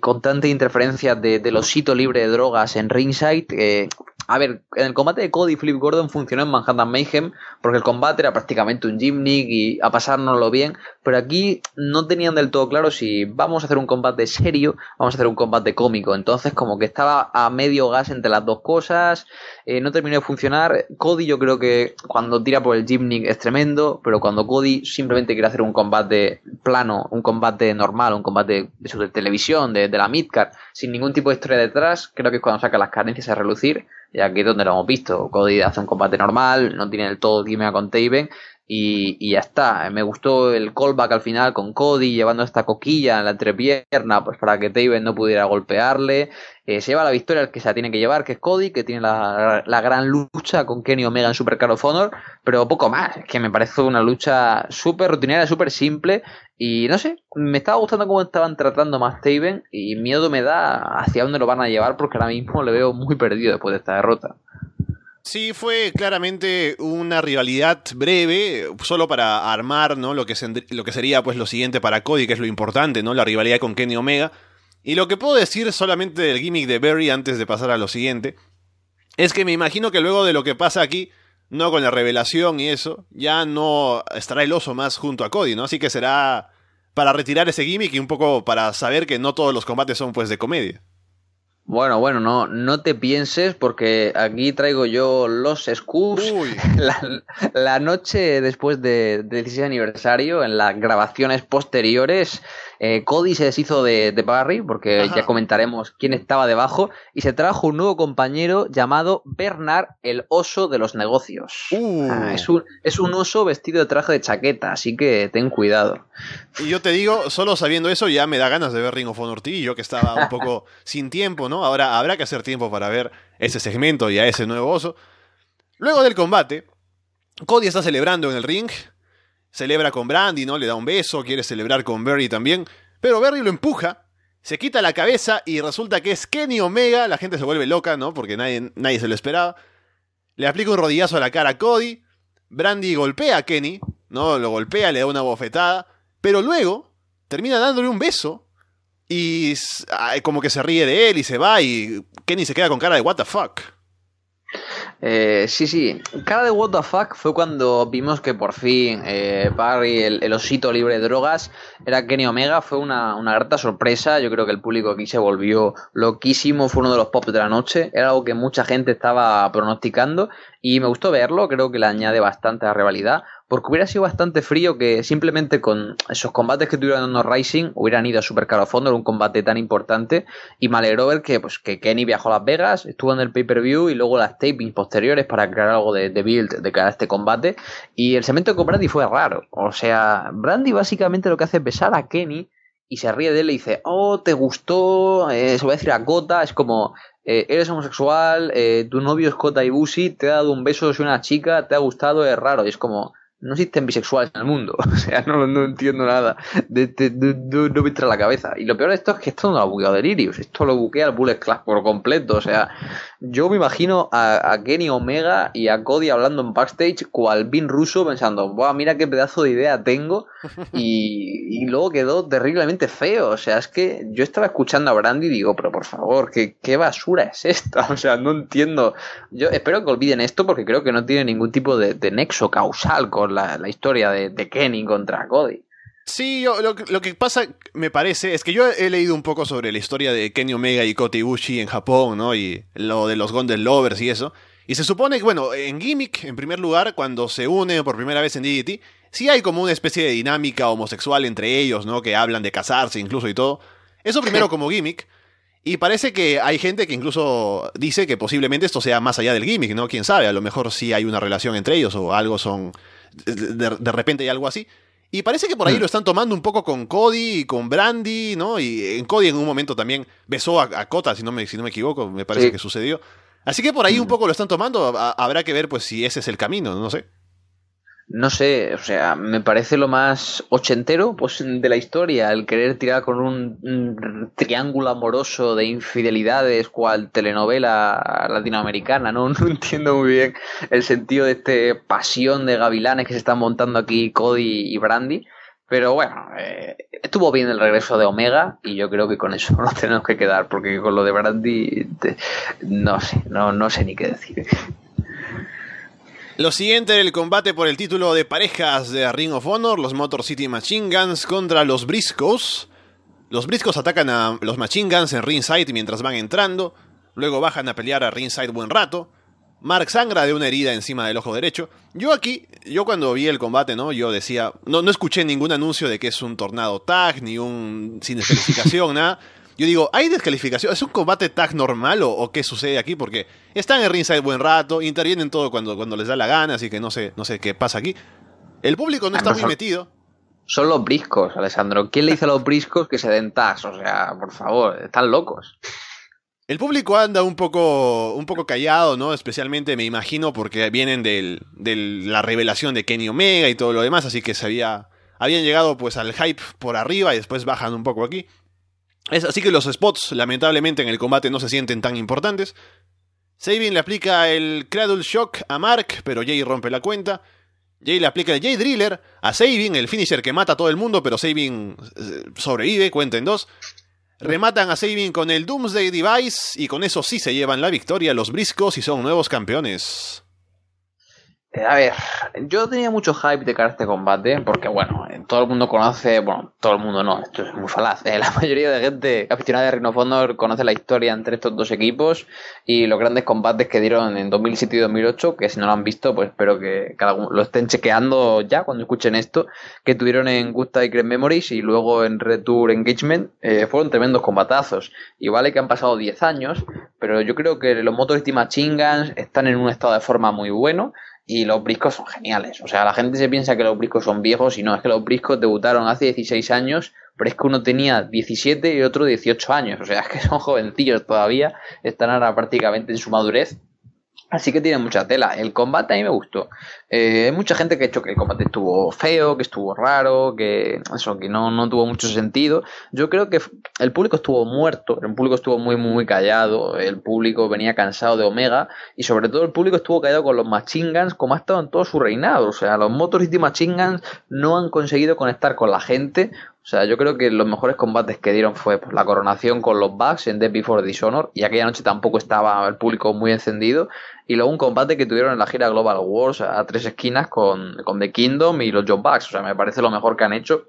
constantes interferencias de, los sitios libres de drogas en ringside. A ver, en el combate de Cody Flip Gordon funcionó en Manhattan Mayhem porque el combate era prácticamente un gimmick y a pasárnoslo bien, pero aquí no tenían del todo claro si vamos a hacer un combate serio, vamos a hacer un combate cómico. Entonces, como que estaba a medio gas entre las dos cosas, eh, no terminó de funcionar. Cody, yo creo que cuando tira por el gimmick es tremendo, pero cuando Cody simplemente quiere hacer un combate plano, un combate normal, un combate de, de televisión, de, la midcard, sin ningún tipo de historia detrás, creo que es cuando saca las carencias a relucir y aquí es donde lo hemos visto. Cody hace un combate normal, no tiene el todo gimmick con Taven y, y, ya está. Me gustó el callback al final con Cody llevando esta coquilla en la entrepierna pues para que Taven no pudiera golpearle. Eh, se lleva la victoria que se la tiene que llevar, que es Cody, que tiene la, la gran lucha con Kenny Omega en Super Card of Honor, pero poco más. Es que me parece una lucha súper rutinaria, súper simple. Y no sé, me estaba gustando cómo estaban tratando más Taven y miedo me da hacia dónde lo van a llevar porque ahora mismo le veo muy perdido después de esta derrota. Sí, fue claramente una rivalidad breve, solo para armar ¿no? lo, que lo que sería pues lo siguiente para Cody, que es lo importante, ¿no? La rivalidad con Kenny Omega. Y lo que puedo decir solamente del gimmick de Barry antes de pasar a lo siguiente, es que me imagino que luego de lo que pasa aquí, no con la revelación y eso, ya no estará el oso más junto a Cody, ¿no? Así que será para retirar ese gimmick y un poco para saber que no todos los combates son pues de comedia. Bueno, bueno, no, no te pienses porque aquí traigo yo los scoops. La, la, noche después de, del 16 aniversario, en las grabaciones posteriores, eh, Cody se deshizo de, de Barry, porque ya comentaremos quién estaba debajo, y se trajo un nuevo compañero llamado Bernard, el oso de los negocios. Uh. Ah, es, un, es un oso vestido de traje de chaqueta, así que ten cuidado. Y yo te digo, solo sabiendo eso ya me da ganas de ver Ring of Honor T, yo que estaba un poco sin tiempo, ¿no? Ahora habrá que hacer tiempo para ver ese segmento y a ese nuevo oso. Luego del combate, Cody está celebrando en el ring, celebra con Brandy, ¿no? Le da un beso, quiere celebrar con Berry también, pero Berry lo empuja, se quita la cabeza y resulta que es Kenny Omega, la gente se vuelve loca, ¿no? Porque nadie, nadie se lo esperaba. Le aplica un rodillazo a la cara a Cody, Brandy golpea a Kenny, ¿no? Lo golpea, le da una bofetada, pero luego termina dándole un beso y como que se ríe de él y se va y Kenny se queda con cara de what the fuck. Eh, sí, sí. Cara de what the fuck fue cuando vimos que por fin eh, Barry, el, osito libre de drogas, era Kenny Omega. Fue una, una grata sorpresa. Yo creo que el público aquí se volvió loquísimo. Fue uno de los pops de la noche. Era algo que mucha gente estaba pronosticando. Y me gustó verlo. Creo que le añade bastante a la rivalidad porque hubiera sido bastante frío que simplemente con esos combates que tuvieron en No Rising hubieran ido a super caro fondo en un combate tan importante. Y me alegró ver que, pues, que Kenny viajó a Las Vegas, estuvo en el pay-per-view y luego las tapings posteriores para crear algo de, build de cara a este combate. Y el segmento con Brandy fue raro, o sea, Brandy básicamente lo que hace es besar a Kenny y se ríe de él y dice, oh, te gustó, eh, se va a decir a Gota, es como, eh, eres homosexual, eh, tu novio es Kota Ibushi, te ha dado un beso, es una chica, te ha gustado, es raro, y es como, no existen bisexuales en el mundo. O sea, no, no entiendo nada. De, no me entra la cabeza. Y lo peor de esto es que esto no lo ha buqueado Delirious. Esto lo buquea el Bullet Club por completo. O sea, yo me imagino a, Kenny Omega y a Cody hablando en backstage, cual Vin Russo, pensando, Buah, mira qué pedazo de idea tengo. Y, y, luego quedó terriblemente feo. O sea, es que yo estaba escuchando a Brandy y digo, pero por favor, ¿qué, qué basura es esta? O sea, no entiendo. Yo espero que olviden esto porque creo que no tiene ningún tipo de, de nexo causal con la, historia de, Kenny contra Cody. Sí, lo, que pasa, me parece, es que yo he leído un poco sobre la historia de Kenny Omega y Kota Ibushi en Japón, ¿no? Y lo de los Golden Lovers y eso. Y se supone que, bueno, en Gimmick, en primer lugar, cuando se une por primera vez en DDT, sí hay como una especie de dinámica homosexual entre ellos, ¿no? Que hablan de casarse incluso y todo. Eso primero como gimmick. Y parece que hay gente que incluso dice que posiblemente esto sea más allá del gimmick, ¿no? Quién sabe, a lo mejor sí hay una relación entre ellos o algo son de, repente hay algo así. Y parece que por ahí mm. lo están tomando un poco con Cody y con Brandy, ¿no? Y en Cody en un momento también besó a, Kota, si no, me, si no me equivoco, me parece que sucedió. Así que por ahí un mm. poco lo están tomando, habrá que ver pues si ese es el camino, no sé no sé, o sea, me parece lo más ochentero pues, de la historia, el querer tirar con un, triángulo amoroso de infidelidades, cual telenovela latinoamericana, ¿no? No entiendo muy bien el sentido de este pasión de gavilanes que se están montando aquí Cody y Brandy. Pero bueno, eh, estuvo bien el regreso de Omega y yo creo que con eso nos tenemos que quedar, porque con lo de Brandy, no sé, no, no sé ni qué decir. Lo siguiente el combate por el título de parejas de Ring of Honor, los Motor City Machine Guns contra los Briscoes. Los Briscoes atacan a los Machine Guns en ringside mientras van entrando, luego bajan a pelear a ringside buen rato. Mark sangra de una herida encima del ojo derecho. Yo aquí, yo cuando vi el combate, ¿no? Yo decía, no, no escuché ningún anuncio de que es un tornado tag, ni un sin descalificación, nada. Yo digo, ¿hay descalificación? ¿Es un combate tag normal o, qué sucede aquí? Porque están en ringside buen rato, intervienen todo cuando, cuando les da la gana, así que no sé, no sé qué pasa aquí. El público no está muy metido. Son los briscos, Alessandro. ¿Quién le dice a los briscos que se den tags? O sea, por favor, están locos. El público anda un poco, un poco callado, ¿no? Especialmente me imagino porque vienen de la revelación de Kenny Omega y todo lo demás, así que se había, habían llegado pues al hype por arriba y después bajan un poco aquí. Es así que los spots, lamentablemente, en el combate no se sienten tan importantes. Sabin le aplica el Cradle Shock a Mark, pero Jay rompe la cuenta. Jay le aplica el Jay Driller a Sabin, el finisher que mata a todo el mundo, pero Sabin eh, sobrevive, cuenta en dos. Rematan a Sabin con el Doomsday Device y con eso sí se llevan la victoria los briscos y son nuevos campeones. Eh, a ver, yo tenía mucho hype de cara a este combate, porque bueno, todo el mundo conoce, bueno, todo el mundo no, esto es muy falaz, eh, la mayoría de gente aficionada de Ring of Honor conoce la historia entre estos dos equipos y los grandes combates que dieron en 2007 y 2008, que si no lo han visto, pues espero que lo estén chequeando ya cuando escuchen esto, que tuvieron en Good Time Memories y luego en Retour Engagement, eh, fueron tremendos combatazos. Y vale que han pasado 10 años, pero yo creo que los Motor Machine Guns están en un estado de forma muy bueno y los briscos son geniales. O sea, la gente se piensa que los briscos son viejos y no, es que los briscos debutaron hace 16 años, pero es que uno tenía 17 y otro 18 años. O sea, es que son jovencillos todavía, están ahora prácticamente en su madurez Así que tiene mucha tela. El combate a mí me gustó. Eh, hay mucha gente que ha hecho que el combate estuvo feo, que estuvo raro, que eso, que no, no tuvo mucho sentido. Yo creo que el público estuvo muerto, el público estuvo muy, muy callado, el público venía cansado de Omega y sobre todo el público estuvo callado con los Machingans como ha estado en todo su reinado. O sea, los Motor City Machingans no han conseguido conectar con la gente. O sea, yo creo que los mejores combates que dieron fue pues, la coronación con los Bucks en Death Before Dishonor y aquella noche tampoco estaba el público muy encendido y luego un combate que tuvieron en la gira Global Wars a tres esquinas con, con The Kingdom y los John Bucks. O sea, me parece lo mejor que han hecho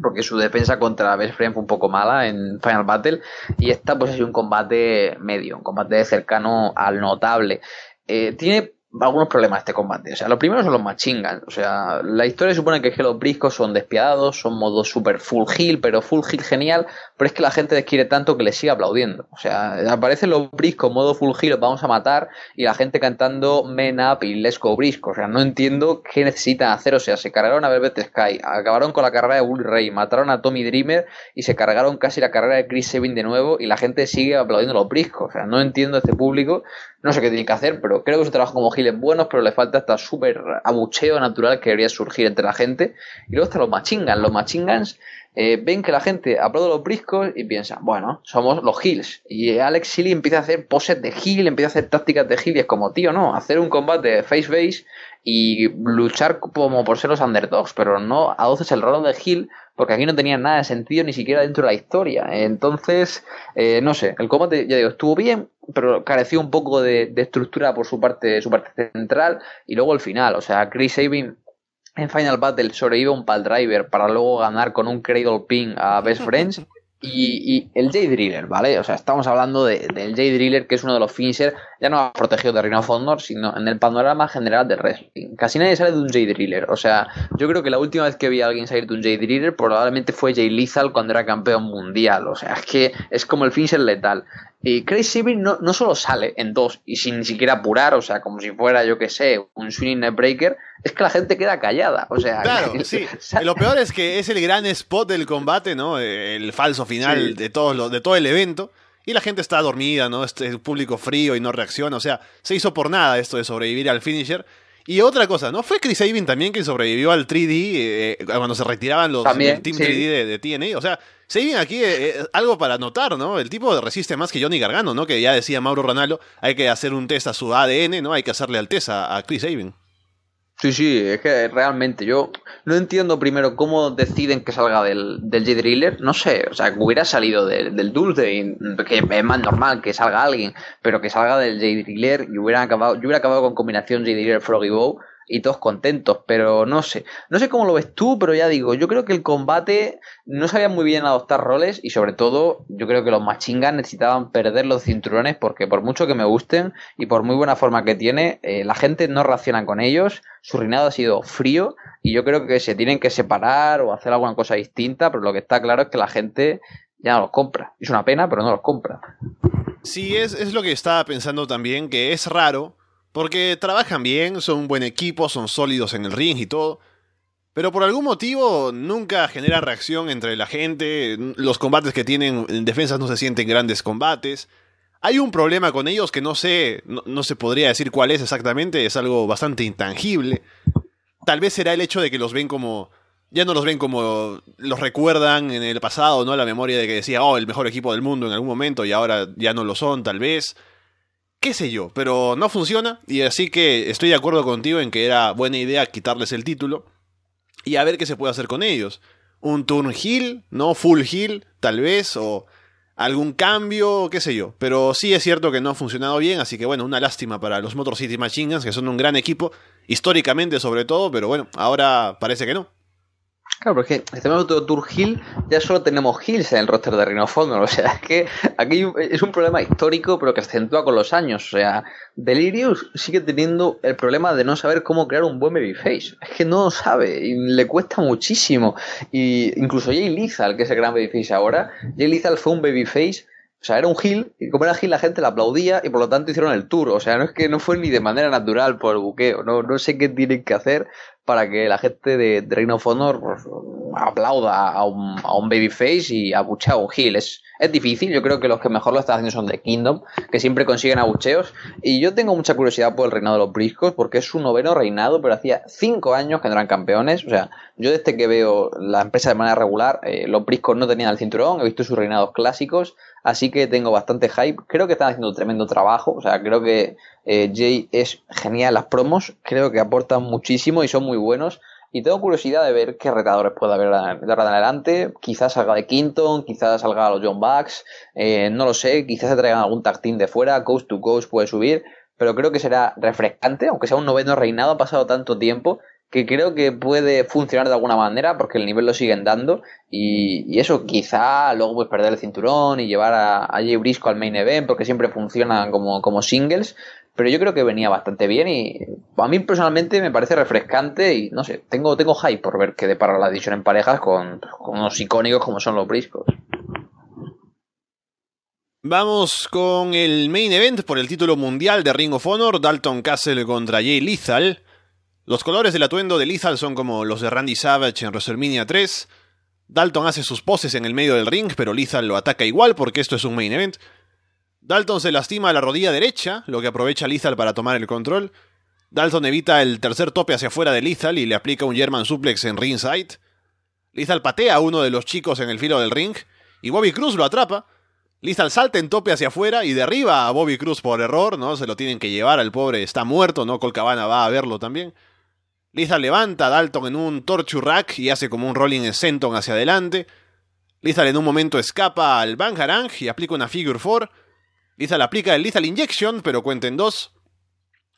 porque su defensa contra Best Friend fue un poco mala en Final Battle y esta pues ha sido un combate medio, un combate cercano al notable. Eh, tiene algunos problemas este combate. O sea, lo primero son los machingan. O sea, la historia supone que los briscos son despiadados, son modo super full heal, pero full heal genial, pero es que la gente les quiere tanto que les sigue aplaudiendo. O sea, aparecen los briscos modo full heal, los vamos a matar, y la gente cantando Men Up y Let's Go Brisco. O sea, no entiendo qué necesitan hacer. O sea, se cargaron a Velvet Sky, acabaron con la carrera de Bull Ray, mataron a Tommy Dreamer y se cargaron casi la carrera de Chris Sabin de nuevo, y la gente sigue aplaudiendo los briscos. O sea, no entiendo este público no sé qué tiene que hacer, pero creo que su trabajo como Gil es bueno, pero le falta esta súper abucheo natural que debería surgir entre la gente. Y luego están los machingans. Los machingans eh, ven que la gente aplaude los briscos y piensan, bueno, somos los Hills. Y Alex Silly empieza a hacer poses de Hill, empieza a hacer tácticas de Hill y es como, tío, no, hacer un combate face-face y luchar como por ser los underdogs, pero no adoces el rol de Hill porque aquí no tenía nada de sentido ni siquiera dentro de la historia. Entonces, eh, no sé, el combate, ya digo, estuvo bien, pero careció un poco de, estructura por su parte, su parte central, y luego el final, o sea, Chris Sabin en Final Battle sobrevive un pal driver para luego ganar con un cradle pin a Best Friends. Y, el J-Driller, ¿vale? O sea, estamos hablando del J-Driller, que es uno de los finishers, ya no protegido de Rhino of sino en el panorama general del wrestling. Casi nadie sale de un J-Driller. O sea, yo creo que la última vez que vi a alguien salir de un J-Driller probablemente fue Jay Lethal cuando era campeón mundial. O sea, es que es como el finisher letal. Y Chris Sabin no, no solo sale en dos y sin ni siquiera apurar, o sea, como si fuera, yo que sé, un neck breaker, es que la gente queda callada. O sea, claro, sí. Lo peor es que es el gran spot del combate, ¿no? El falso final de, todo de todo el evento. Y la gente está dormida, ¿no? Este el público frío y no reacciona. O sea, se hizo por nada esto de sobrevivir al finisher. Y otra cosa, ¿no? Fue Chris Sabin también quien sobrevivió al 3D eh, cuando se retiraban los Team 3D de, TNA. O sea, Sabin aquí eh, eh, algo para notar, ¿no? El tipo resiste más que Johnny Gargano, ¿no? Que ya decía Mauro Ranallo, hay que hacer un test a su ADN, ¿no? Hay que hacerle al test a, a Chris Sabin. Sí, sí, es que realmente yo no entiendo primero cómo deciden que salga del, del J-Driller. No sé, o sea, que hubiera salido del Dulce, que es más normal que salga alguien, pero que salga del J-Driller y hubiera acabado, yo hubiera acabado con combinación J-Driller Froggy Bow y todos contentos, pero no sé. No sé cómo lo ves tú, pero ya digo, yo creo que el combate no sabía muy bien adoptar roles y sobre todo yo creo que los machingas necesitaban perder los cinturones porque por mucho que me gusten y por muy buena forma que tiene, eh, la gente no reacciona con ellos, su reinado ha sido frío y yo creo que se tienen que separar o hacer alguna cosa distinta, pero lo que está claro es que la gente ya no los compra. Es una pena, pero no los compra. Sí, es, es lo que estaba pensando también, que es raro porque trabajan bien, son un buen equipo, son sólidos en el ring y todo. Pero por algún motivo nunca genera reacción entre la gente. Los combates que tienen en defensas no se sienten grandes combates. Hay un problema con ellos que no sé, no, se podría decir cuál es exactamente, es algo bastante intangible. Tal vez será el hecho de que los ven como ya no los ven como los recuerdan en el pasado, ¿no? La memoria de que decía, oh, el mejor equipo del mundo en algún momento y ahora ya no lo son, tal vez qué sé yo, pero no funciona y así que estoy de acuerdo contigo en que era buena idea quitarles el título y a ver qué se puede hacer con ellos. Un turn heal, ¿no? Full heal, tal vez, o algún cambio, qué sé yo. Pero sí es cierto que no ha funcionado bien, así que bueno, una lástima para los Motor City Machine que son un gran equipo, históricamente sobre todo, pero bueno, ahora parece que no. Claro, porque este momento Tour Hill ya solo tenemos Hills en el roster de Rhino o sea, es que aquí es un problema histórico, pero que acentúa con los años. O sea, Delirious sigue teniendo el problema de no saber cómo crear un buen babyface. Es que no sabe y le cuesta muchísimo. Y incluso Jay Lethal, que es el gran babyface ahora, Jay fue un babyface sea, era un Hill, y como era Hill la gente le aplaudía y por lo tanto hicieron el tour. O sea, no es que no fue ni de manera natural por el buqueo. No, no sé qué tienen que hacer para que la gente de, de Reign of Honor pues, aplauda a un, a un babyface y abuchea a un Hill. Es, es difícil, yo creo que los que mejor lo están haciendo son The Kingdom, que siempre consiguen abucheos. Y yo tengo mucha curiosidad por el reinado de los Briscos, porque es su noveno reinado, pero hacía cinco años que no eran campeones. O sea, yo desde que veo la empresa de manera regular, eh, los Briscos no tenían el cinturón, he visto sus reinados clásicos, así que tengo bastante hype. Creo que están haciendo un tremendo trabajo, o sea, creo que eh, Jay es genial las promos, creo que aportan muchísimo y son muy buenos. Y tengo curiosidad de ver qué retadores puede haber de ahora en adelante. Quizás salga de Quinton, quizás salga los John Bucks, eh, no lo sé. Quizás se traigan algún team de fuera, Coast to Coast puede subir. Pero creo que será refrescante, aunque sea un noveno reinado, ha pasado tanto tiempo que creo que puede funcionar de alguna manera porque el nivel lo siguen dando y, eso quizá luego puedes perder el cinturón y llevar a, a Jay Briscoe al main event porque siempre funcionan como, como singles pero yo creo que venía bastante bien y a mí personalmente me parece refrescante y no sé, tengo, tengo hype por ver qué depara la edición en parejas con, unos icónicos como son los briscos. Vamos con el main event por el título mundial de Ring of Honor, Dalton Castle contra Jay Lethal. Los colores del atuendo de Lethal son como los de Randy Savage en WrestleMania 3. Dalton hace sus poses en el medio del ring, pero Lethal lo ataca igual porque esto es un main event. Dalton se lastima la rodilla derecha, lo que aprovecha Lethal para tomar el control. Dalton evita el tercer tope hacia afuera de Lethal y le aplica un German suplex en ringside. Lethal patea a uno de los chicos en el filo del ring y Bobby Cruz lo atrapa. Lethal salta en tope hacia afuera y derriba a Bobby Cruz por error, ¿no? Se lo tienen que llevar, el pobre está muerto, ¿no? Colcabana va a verlo también. Lethal levanta a Dalton en un torture rack y hace como un rolling senton hacia adelante. Lethal en un momento escapa al Bangarang y aplica una figure 4. Lizal aplica el Lethal Injection, pero cuenta en dos.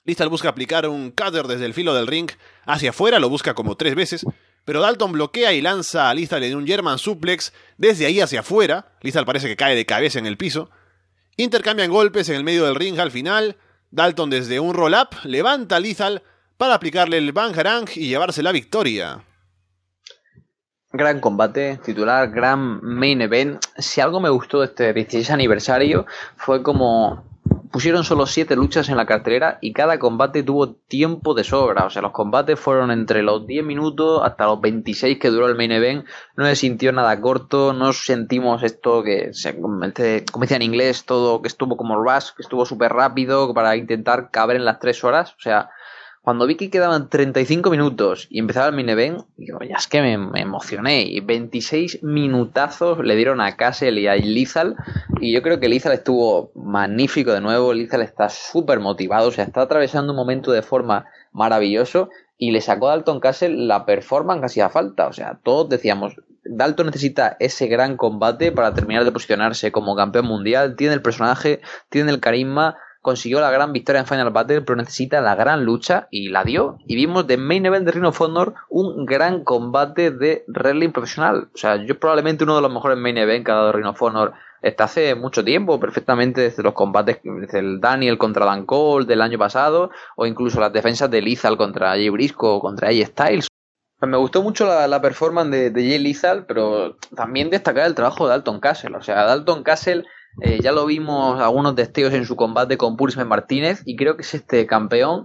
Lizal busca aplicar un cutter desde el filo del ring hacia afuera, lo busca como tres veces, pero Dalton bloquea y lanza a Lizal en un German suplex desde ahí hacia afuera. Lizal parece que cae de cabeza en el piso. Intercambian golpes en el medio del ring al final. Dalton desde un roll-up levanta a Lizal para aplicarle el Bangarang y llevarse la victoria. Gran combate, titular, gran main event. Si algo me gustó de este 16 aniversario fue como pusieron solo 7 luchas en la cartelera y cada combate tuvo tiempo de sobra. O sea, los combates fueron entre los 10 minutos hasta los 26 que duró el main event. No se sintió nada corto, no sentimos esto que, como decía en inglés, todo que estuvo como rush, que estuvo súper rápido para intentar caber en las 3 horas. O sea, cuando vi que quedaban 35 minutos y empezaba el main event, digo, ya es que me, emocioné. Y 26 minutazos le dieron a Castle y a Lizal. Y yo creo que Lizal estuvo magnífico de nuevo. Lizal está súper motivado, o sea, está atravesando un momento de forma maravilloso. Y le sacó a Dalton Castle la performance que hacía falta. O sea, todos decíamos, Dalton necesita ese gran combate para terminar de posicionarse como campeón mundial. Tiene el personaje, tiene el carisma consiguió la gran victoria en Final Battle, pero necesita la gran lucha y la dio. Y vimos de Main Event de Ring of un gran combate de wrestling profesional. O sea, yo probablemente uno de los mejores Main Event que ha dado Ring of está hace mucho tiempo, perfectamente desde los combates, desde el Daniel contra Dan Cole del año pasado, o incluso las defensas de Lizal contra Jay Briscoe o contra Jay Styles. Pues me gustó mucho la, performance de, de Jay Lizal, pero también destacar el trabajo de Dalton Castle. O sea, Dalton Castle eh, ya lo vimos algunos destellos en su combate con Purisman Martínez y creo que es este campeón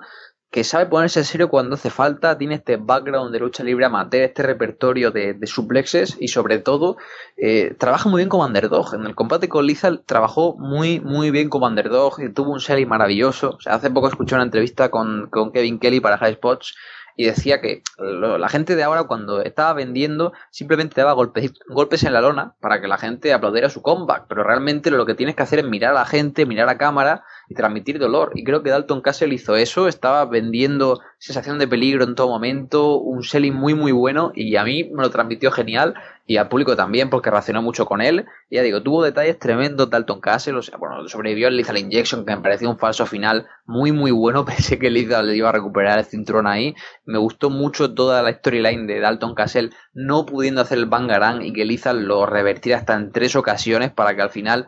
que sabe ponerse en serio cuando hace falta, tiene este background de lucha libre amateur, este repertorio de, suplexes y sobre todo eh, trabaja muy bien como underdog. En el combate con Lizal trabajó muy muy bien como underdog y tuvo un selling maravilloso. O sea, hace poco escuché una entrevista con, con Kevin Kelly para High Spots y decía que la gente de ahora cuando estaba vendiendo simplemente daba golpes, golpes en la lona para que la gente aplaudiera su comeback, pero realmente lo que tienes que hacer es mirar a la gente, mirar a cámara y transmitir dolor. Y creo que Dalton Castle hizo eso, estaba vendiendo sensación de peligro en todo momento, un selling muy muy bueno y a mí me lo transmitió genial y al público también porque reaccionó mucho con él. Y ya digo, tuvo detalles tremendos Dalton Castle, o sea, bueno, sobrevivió el Lethal Injection que me pareció un falso final muy muy bueno, pensé que Lethal le iba a recuperar el cinturón ahí. Me gustó mucho toda la storyline de Dalton Castle no pudiendo hacer el Bangarang y que Lethal lo revertiera hasta en tres ocasiones para que al final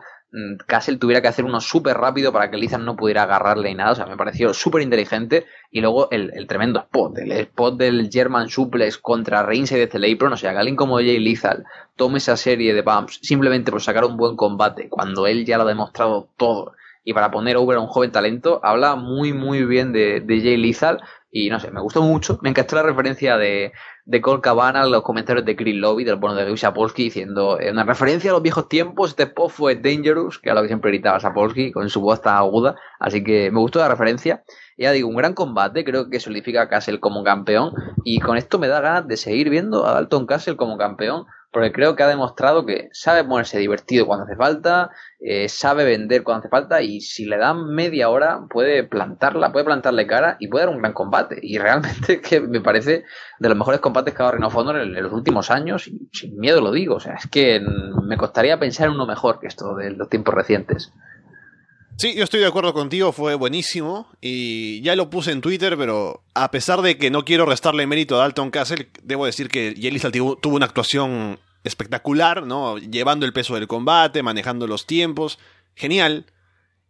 Castle tuviera que hacer uno súper rápido para que Lizan no pudiera agarrarle y nada. O sea, me pareció súper inteligente. Y luego el, tremendo spot, el spot del German Suplex contra Reinside de Celepron. O sea, que alguien como Jay Lizal tome esa serie de bumps simplemente por sacar un buen combate cuando él ya lo ha demostrado todo. Y para poner over a un joven talento, habla muy, muy bien de, de Jay Lizal. Y no sé, me gustó mucho. Me encantó la referencia de, de Cole Cabana, los comentarios de Chris Lobby, del bueno de Sapolsky, diciendo, en una referencia a los viejos tiempos, este spot fue Dangerous, que era lo que siempre gritaba Sapolsky, con su voz tan aguda, así que me gustó la referencia. Ya digo, un gran combate, creo que solidifica a Castle como campeón, y con esto me da ganas de seguir viendo a Dalton Castle como campeón, porque creo que ha demostrado que sabe ponerse divertido cuando hace falta, eh, sabe vender cuando hace falta y si le dan media hora puede plantarla, puede plantarle cara y puede dar un gran combate. Y realmente que me parece de los mejores combates que ha dado Reno Fondor en, los últimos años y sin miedo lo digo. O sea, es que me costaría pensar en uno mejor que esto de los tiempos recientes. Sí, yo estoy de acuerdo contigo, fue buenísimo y ya lo puse en Twitter, pero a pesar de que no quiero restarle mérito a Dalton Castle, debo decir que Jelly tuvo una actuación espectacular, ¿no? Llevando el peso del combate, manejando los tiempos, genial.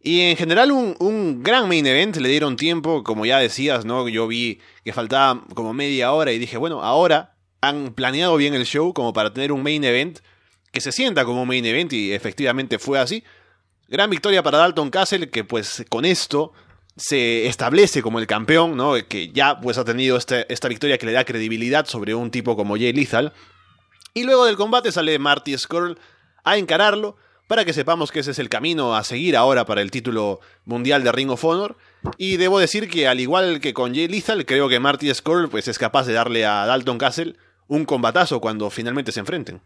Y en general un, gran main event, le dieron tiempo, como ya decías, ¿no? Yo vi que faltaba como media hora y dije, bueno, ahora han planeado bien el show como para tener un main event que se sienta como un main event y efectivamente fue así. Gran victoria para Dalton Castle que pues con esto se establece como el campeón, ¿no? Que ya pues ha tenido este, esta victoria que le da credibilidad sobre un tipo como Jay Lethal. Y luego del combate sale Marty Skrull a encararlo para que sepamos que ese es el camino a seguir ahora para el título mundial de Ring of Honor. Y debo decir que al igual que con Jay Lethal, creo que Marty Skrull pues, es capaz de darle a Dalton Castle un combatazo cuando finalmente se enfrenten.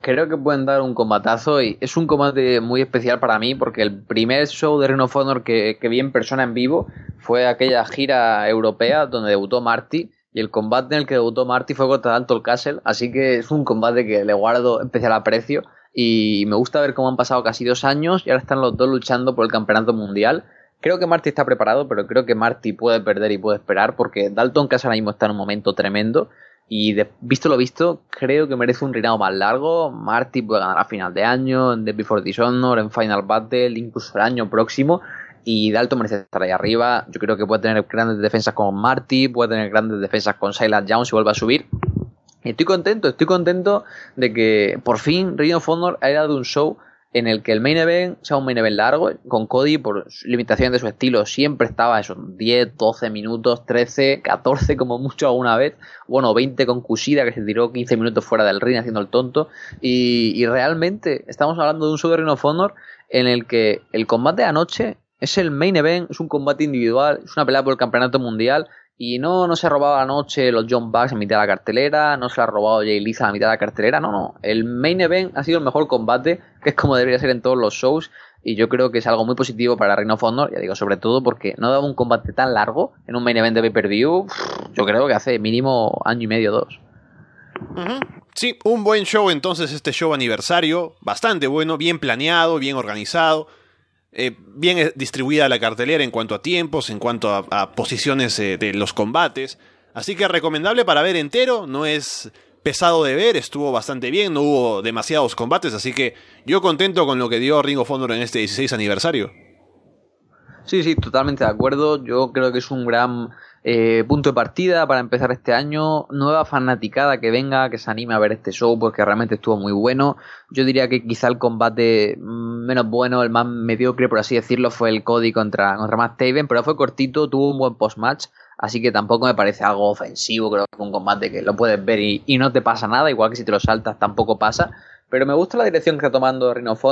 Creo que pueden dar un combatazo y es un combate muy especial para mí porque el primer show de Ring of Honor que, que vi en persona en vivo fue aquella gira europea donde debutó Marty y el combate en el que debutó Marty fue contra Dalton Castle, así que es un combate que le guardo especial aprecio y me gusta ver cómo han pasado casi dos años y ahora están los dos luchando por el campeonato mundial. Creo que Marty está preparado, pero creo que Marty puede perder y puede esperar porque Dalton Castle ahora mismo está en un momento tremendo y visto lo visto, creo que merece un reinado más largo. Marty puede ganar a final de año, en The Before Dishonor, en Final Battle, incluso el año próximo y Dalton merece estar ahí arriba. Yo creo que puede tener grandes defensas con Marty, puede tener grandes defensas con Silas Jones si vuelve a subir. Estoy contento, estoy contento de que por fin Ring of Honor haya dado un show en el que el main event sea un main event largo, con Cody por limitaciones de su estilo siempre estaba esos 10, 12 minutos, 13, 14 como mucho alguna vez, bueno, 20 con Kushida que se tiró 15 minutos fuera del ring haciendo el tonto, y, y realmente estamos hablando de un show de Ring of Honor en el que el combate de anoche es el main event, es un combate individual, es una pelea por el campeonato mundial. Y no, no se ha robado anoche los John Bucks en mitad de la cartelera, no se ha robado Jay Lisa en mitad de la cartelera, no, no. El main event ha sido el mejor combate, que es como debería ser en todos los shows. Y yo creo que es algo muy positivo para Reino of Honor, ya digo, sobre todo porque no daba un combate tan largo en un main event de pay-per-view, yo creo que hace mínimo año y medio, dos. Sí, un buen show entonces este show aniversario, bastante bueno, bien planeado, bien organizado eh, bien distribuida la cartelera en cuanto a tiempos, en cuanto a, posiciones eh, de los combates. Así que recomendable para ver entero, no es pesado de ver, estuvo bastante bien, no hubo demasiados combates, así que yo contento con lo que dio Ring of Honor en este 16 aniversario. Sí, sí, totalmente de acuerdo. Yo creo que es un gran eh, punto de partida para empezar este año, nueva fanaticada que venga, que se anime a ver este show porque realmente estuvo muy bueno. Yo diría que quizá el combate menos bueno, el más mediocre por así decirlo, fue el Cody contra, contra Matt Taven, pero fue cortito, tuvo un buen post-match, así que tampoco me parece algo ofensivo, creo que un combate que lo puedes ver y, y no te pasa nada, igual que si te lo saltas tampoco pasa. Pero me gusta la dirección que está tomando Ring of.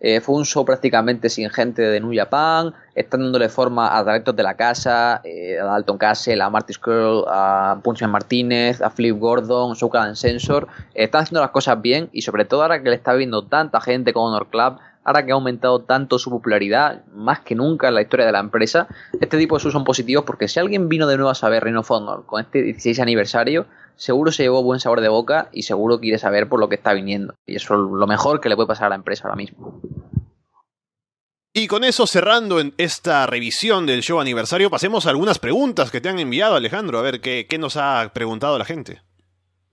Eh, fue un show prácticamente sin gente de New Japan. Están dándole forma a directos de la casa, eh, a Dalton Castle, a Marty Skrull, a Punch Martínez, a Flip Gordon, Showcase Sensor. están haciendo las cosas bien y sobre todo ahora que le está viendo tanta gente con Honor Club, ahora que ha aumentado tanto su popularidad, más que nunca en la historia de la empresa, este tipo de shows son positivos porque si alguien vino de nuevo a saber Ring of con este 16 aniversario, seguro se llevó buen sabor de boca y seguro quiere saber por lo que está viniendo. Y eso es lo mejor que le puede pasar a la empresa ahora mismo. Y con eso, cerrando en esta revisión del show aniversario, pasemos a algunas preguntas que te han enviado, Alejandro. A ver, ¿qué, qué nos ha preguntado la gente?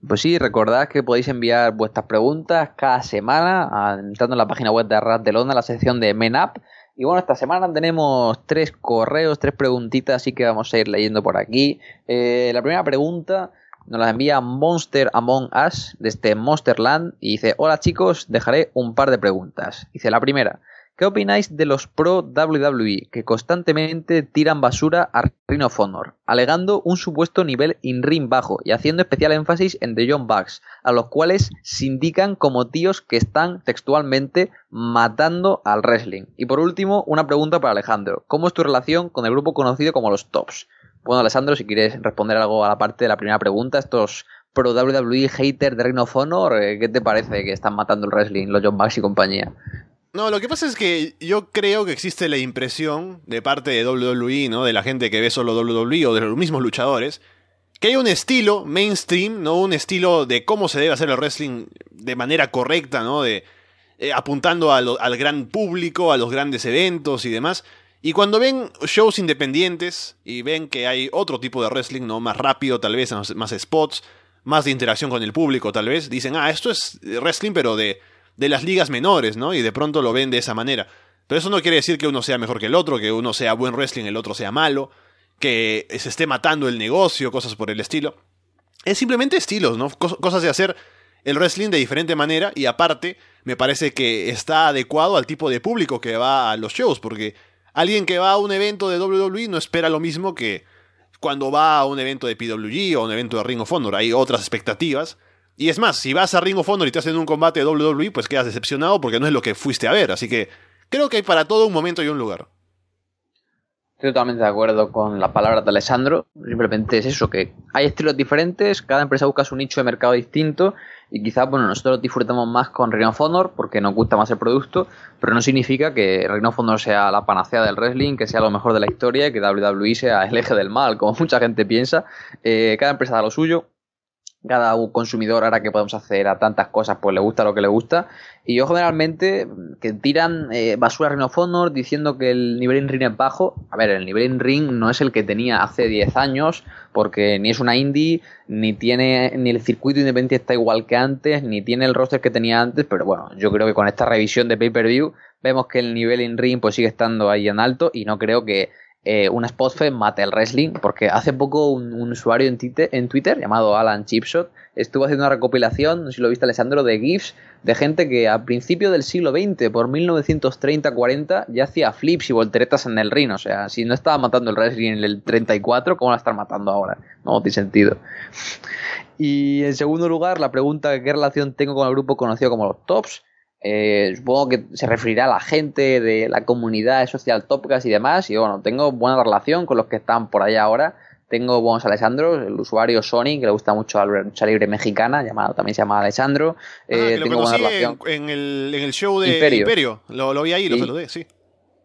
Pues sí, recordad que podéis enviar vuestras preguntas cada semana entrando en la página web de Arras de Londra, la sección de MENAP. Y bueno, esta semana tenemos tres correos, tres preguntitas, así que vamos a ir leyendo por aquí. Eh, la primera pregunta nos la envía Monster Among Us desde Monsterland y dice, hola chicos, dejaré un par de preguntas. Dice la primera, ¿Qué opináis de los pro WWE que constantemente tiran basura a Ring of Honor, alegando un supuesto nivel in-ring bajo y haciendo especial énfasis en The Young Bucks, a los cuales se indican como tíos que están textualmente matando al wrestling? Y por último, una pregunta para Alejandro. ¿Cómo es tu relación con el grupo conocido como los Tops? Bueno, Alejandro, si quieres responder algo a la parte de la primera pregunta, estos pro WWE haters de Ring of Honor, eh, ¿qué te parece que están matando el wrestling, los Young Bucks y compañía? No, lo que pasa es que yo creo que existe la impresión de parte de WWE, ¿no? De la gente que ve solo WWE o de los mismos luchadores, que hay un estilo mainstream, ¿no? Un estilo de cómo se debe hacer el wrestling de manera correcta, ¿no? De eh, apuntando al gran público, a los grandes eventos y demás. Y cuando ven shows independientes y ven que hay otro tipo de wrestling, ¿no? Más rápido, tal vez, más spots, más de interacción con el público, tal vez, dicen, ah, esto es wrestling, pero de de las ligas menores, ¿no? Y de pronto lo ven de esa manera. Pero eso no quiere decir que uno sea mejor que el otro, que uno sea buen wrestling, el otro sea malo, que se esté matando el negocio, cosas por el estilo. Es simplemente estilos, ¿no? cosas de hacer el wrestling de diferente manera y aparte me parece que está adecuado al tipo de público que va a los shows, porque alguien que va a un evento de WWE no espera lo mismo que cuando va a un evento de PWG o un evento de Ring of Honor, hay otras expectativas y es más, si vas a Ring of Honor y te hacen un combate de WWE, pues quedas decepcionado porque no es lo que fuiste a ver. Así que creo que hay para todo un momento y un lugar. Estoy totalmente de acuerdo con las palabras de Alessandro. Simplemente es eso, que hay estilos diferentes, cada empresa busca su nicho de mercado distinto y quizás, bueno, nosotros disfrutamos más con Ring of Honor porque nos gusta más el producto, pero no significa que Ring of Honor sea la panacea del wrestling, que sea lo mejor de la historia que WWE sea el eje del mal, como mucha gente piensa. Eh, cada empresa da lo suyo cada consumidor ahora que podemos hacer a tantas cosas, pues le gusta lo que le gusta. Y yo generalmente que tiran eh, basura a Ring diciendo que el nivel in ring es bajo. A ver, el nivel in ring no es el que tenía hace 10 años, porque ni es una indie, ni tiene, ni el circuito independiente está igual que antes, ni tiene el roster que tenía antes, pero bueno, yo creo que con esta revisión de pay-per-view vemos que el nivel in ring pues sigue estando ahí en alto y no creo que eh, una Spotfed mate el wrestling, porque hace poco un, usuario en, Twitter llamado Alan Chipshot estuvo haciendo una recopilación, no sé si lo viste Alessandro, de GIFs de gente que a principio del siglo XX, por 1930-40, ya hacía flips y volteretas en el ring. O sea, si no estaba matando el wrestling en el 34, ¿cómo la estar matando ahora? No tiene sentido. Y en segundo lugar, la pregunta, ¿qué relación tengo con el grupo conocido como los Tops? Eh, supongo que se referirá a la gente de la comunidad social Topcast y demás. Y bueno, tengo buena relación con los que están por allá ahora. Tengo buenos Alessandro, el usuario Sony, que le gusta mucho la lucha libre mexicana, llamado también se llama Alessandro. Ah, eh, tengo buena relación. En, el, en, el, show de Imperio. Lo, vi ahí, lo saludé, sí.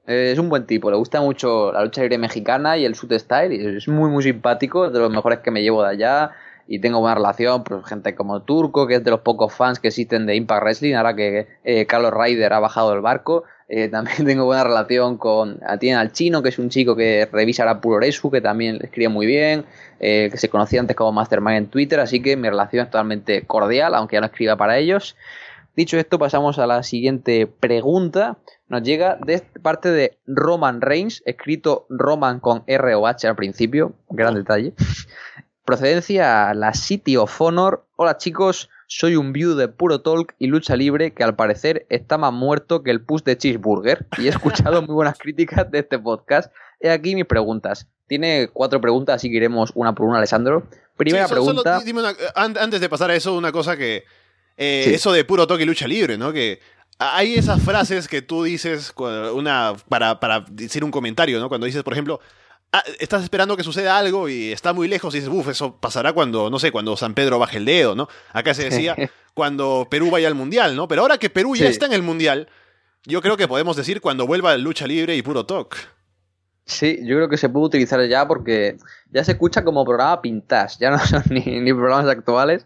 Eh, es un buen tipo, le gusta mucho la lucha libre mexicana y el suit style. Y es muy, muy simpático, de los mejores que me llevo de allá y tengo buena relación, pues gente como Turco, que es de los pocos fans que existen de Impact Wrestling, ahora que eh, Carlos Ryder ha bajado del barco. Eh, también tengo buena relación con tiene al chino, que es un chico que revisa la Puroresu, que también escribe muy bien, eh, que se conocía antes como Mastermind en Twitter, así que mi relación es totalmente cordial, aunque ya no escriba para ellos. Dicho esto, pasamos a la siguiente pregunta. Nos llega de parte de Roman Reigns, escrito Roman con R o H al principio, gran detalle. Procedencia la City of Honor. Hola chicos, soy un view de puro talk y lucha libre que al parecer está más muerto que el push de Cheeseburger y he escuchado muy buenas críticas de este podcast. He aquí mis preguntas. Tiene cuatro preguntas, así que iremos una por una, Alessandro. Primera pregunta. antes de pasar a eso, una cosa que. Eh, eso de puro talk y lucha libre, ¿no? Que hay esas frases que tú dices una, para, para decir un comentario, ¿no? Cuando dices, por ejemplo, Ah, estás esperando que suceda algo y está muy lejos y dices, uff, eso pasará cuando, no sé, cuando San Pedro baje el dedo, ¿no? Acá se decía cuando Perú vaya al Mundial, ¿no? Pero ahora que Perú ya está en el Mundial, Yo creo que podemos decir cuando vuelva lucha libre y puro talk. Sí, yo creo que se puede utilizar ya porque ya se escucha como programa pintas, ya no son ni, programas actuales.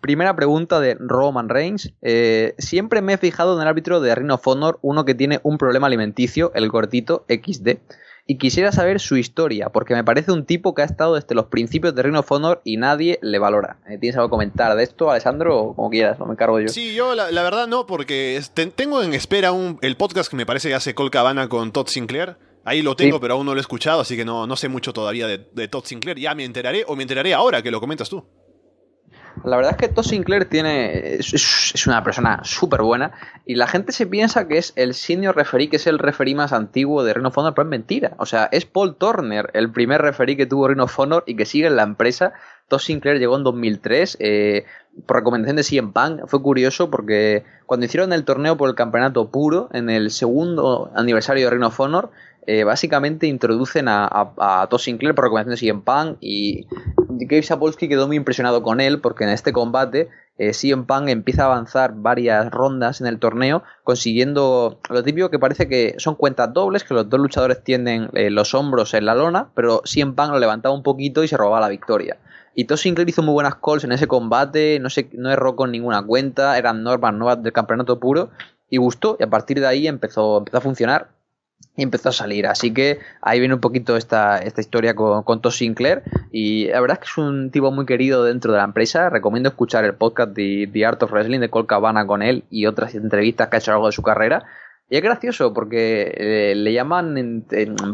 Primera pregunta de Roman Reigns. Eh, siempre me he fijado en el árbitro de Ring of Honor, uno que tiene un problema alimenticio, el cortito XD. Y quisiera saber su historia, porque me parece un tipo que ha estado desde los principios de Ring of Honor y nadie le valora. Eh, ¿Tienes algo que comentar de esto, Alessandro? O como quieras, no me encargo yo. Sí, yo la, verdad no, porque tengo en espera un, el podcast que me parece que hace Col Cabana con Todd Sinclair Ahí lo tengo, pero aún no lo he escuchado, así que no, no sé mucho todavía de, de, Todd Sinclair. Ya me enteraré, o me enteraré ahora que lo comentas tú. La verdad es que Todd Sinclair tiene es, una persona súper buena y la gente se piensa que es el senior referee, que es el referee más antiguo de Rhino of pero es mentira. O sea, es Paul Turner, el primer referee que tuvo Rhino of y que sigue en la empresa. Todd Sinclair llegó en 2003 eh, por recomendación de CM Punk. Fue curioso porque cuando hicieron el torneo por el campeonato puro, en el segundo aniversario de Rhino of Honor, eh, básicamente introducen a, a, Sinclair por recomendación de CM Punk y Gabe Sapolsky quedó muy impresionado con él porque en este combate eh, Punk empieza a avanzar varias rondas en el torneo consiguiendo lo típico que parece que son cuentas dobles, que los dos luchadores tienen eh, los hombros en la lona, pero CM Punk lo levantaba un poquito y se robaba la victoria. Y Todd Sinclair hizo muy buenas calls en ese combate, no, se, no erró con ninguna cuenta, eran normas nuevas del campeonato puro y gustó y a partir de ahí empezó, empezó a funcionar y empezó a salir. Así que ahí viene un poquito esta, esta historia con, con Todd Sinclair. Y la verdad es que es un tipo muy querido dentro de la empresa. Recomiendo escuchar el podcast de The Art of Wrestling de Cole Cabana con él y otras entrevistas que ha hecho a lo largo de su carrera. Y es gracioso porque eh, le llaman en,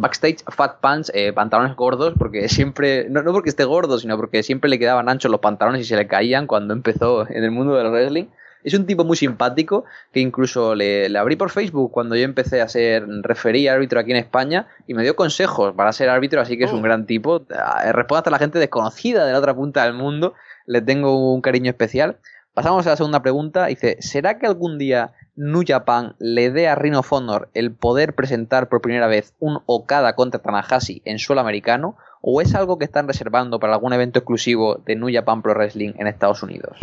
backstage Fat Pants, eh, pantalones gordos, porque siempre, no, no porque esté gordo, sino porque siempre le quedaban anchos los pantalones y se le caían cuando empezó en el mundo del wrestling. Es un tipo muy simpático que incluso le, abrí por Facebook cuando yo empecé a ser referí árbitro aquí en España y me dio consejos para ser árbitro, así que es un oh. gran tipo. Ah, responde hasta la gente desconocida de la otra punta del mundo. Le tengo un cariño especial. Pasamos a la segunda pregunta. Dice, ¿será que algún día New Japan le dé a Rhino Honor el poder presentar por primera vez un Okada contra Tanahashi en suelo americano? ¿O es algo que están reservando para algún evento exclusivo de New Japan Pro Wrestling en Estados Unidos?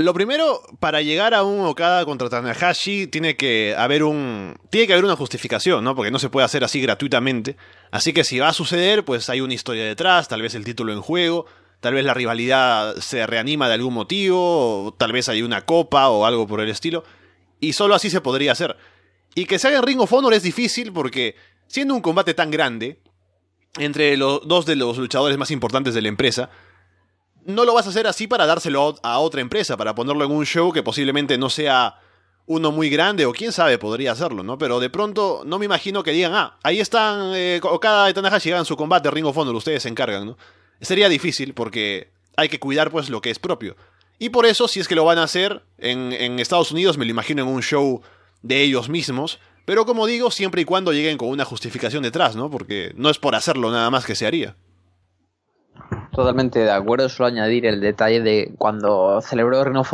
Lo primero, para llegar a un Okada contra Tanahashi, tiene que haber un. Tiene que haber una justificación, ¿no? Porque no se puede hacer así gratuitamente. Así que si va a suceder, pues hay una historia detrás, tal vez el título en juego, tal vez la rivalidad se reanima de algún motivo, o tal vez hay una copa o algo por el estilo. Y solo así se podría hacer. Y que se haga en Ring of Honor es difícil porque, siendo un combate tan grande, entre los dos de los luchadores más importantes de la empresa, no lo vas a hacer así para dárselo a otra empresa, para ponerlo en un show que posiblemente no sea uno muy grande, o quién sabe, podría hacerlo, ¿no? Pero de pronto no me imagino que digan, ah, ahí están eh, Okada y Tanahashi en su combate, Ring of Honor, ustedes se encargan, ¿no? Sería difícil porque hay que cuidar pues lo que es propio. Y por eso, si es que lo van a hacer en, en Estados Unidos, me lo imagino en un show de ellos mismos, pero como digo, siempre y cuando lleguen con una justificación detrás, ¿no? Porque no es por hacerlo nada más que se haría. Totalmente de acuerdo, solo añadir el detalle de cuando celebró Ring of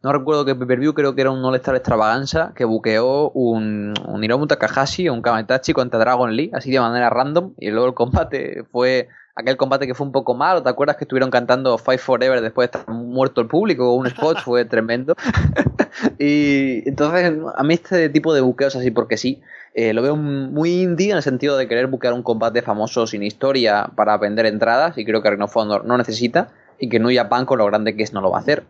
no recuerdo qué pay-per-view, creo que era un All-Star Extravaganza, que buqueó un, un Hiromu Takahashi o un Kametachi contra Dragon Lee, así de manera random, y luego el combate fue aquel combate que fue un poco malo, ¿te acuerdas que estuvieron cantando Fight Forever después de estar muerto el público? Un spot fue tremendo. y entonces, a mí este tipo de buqueos así porque sí, eh, lo veo muy indie en el sentido de querer buscar un combate famoso sin historia para vender entradas y creo que Ring of Honor no necesita y que New Japan con lo grande que es no lo va a hacer.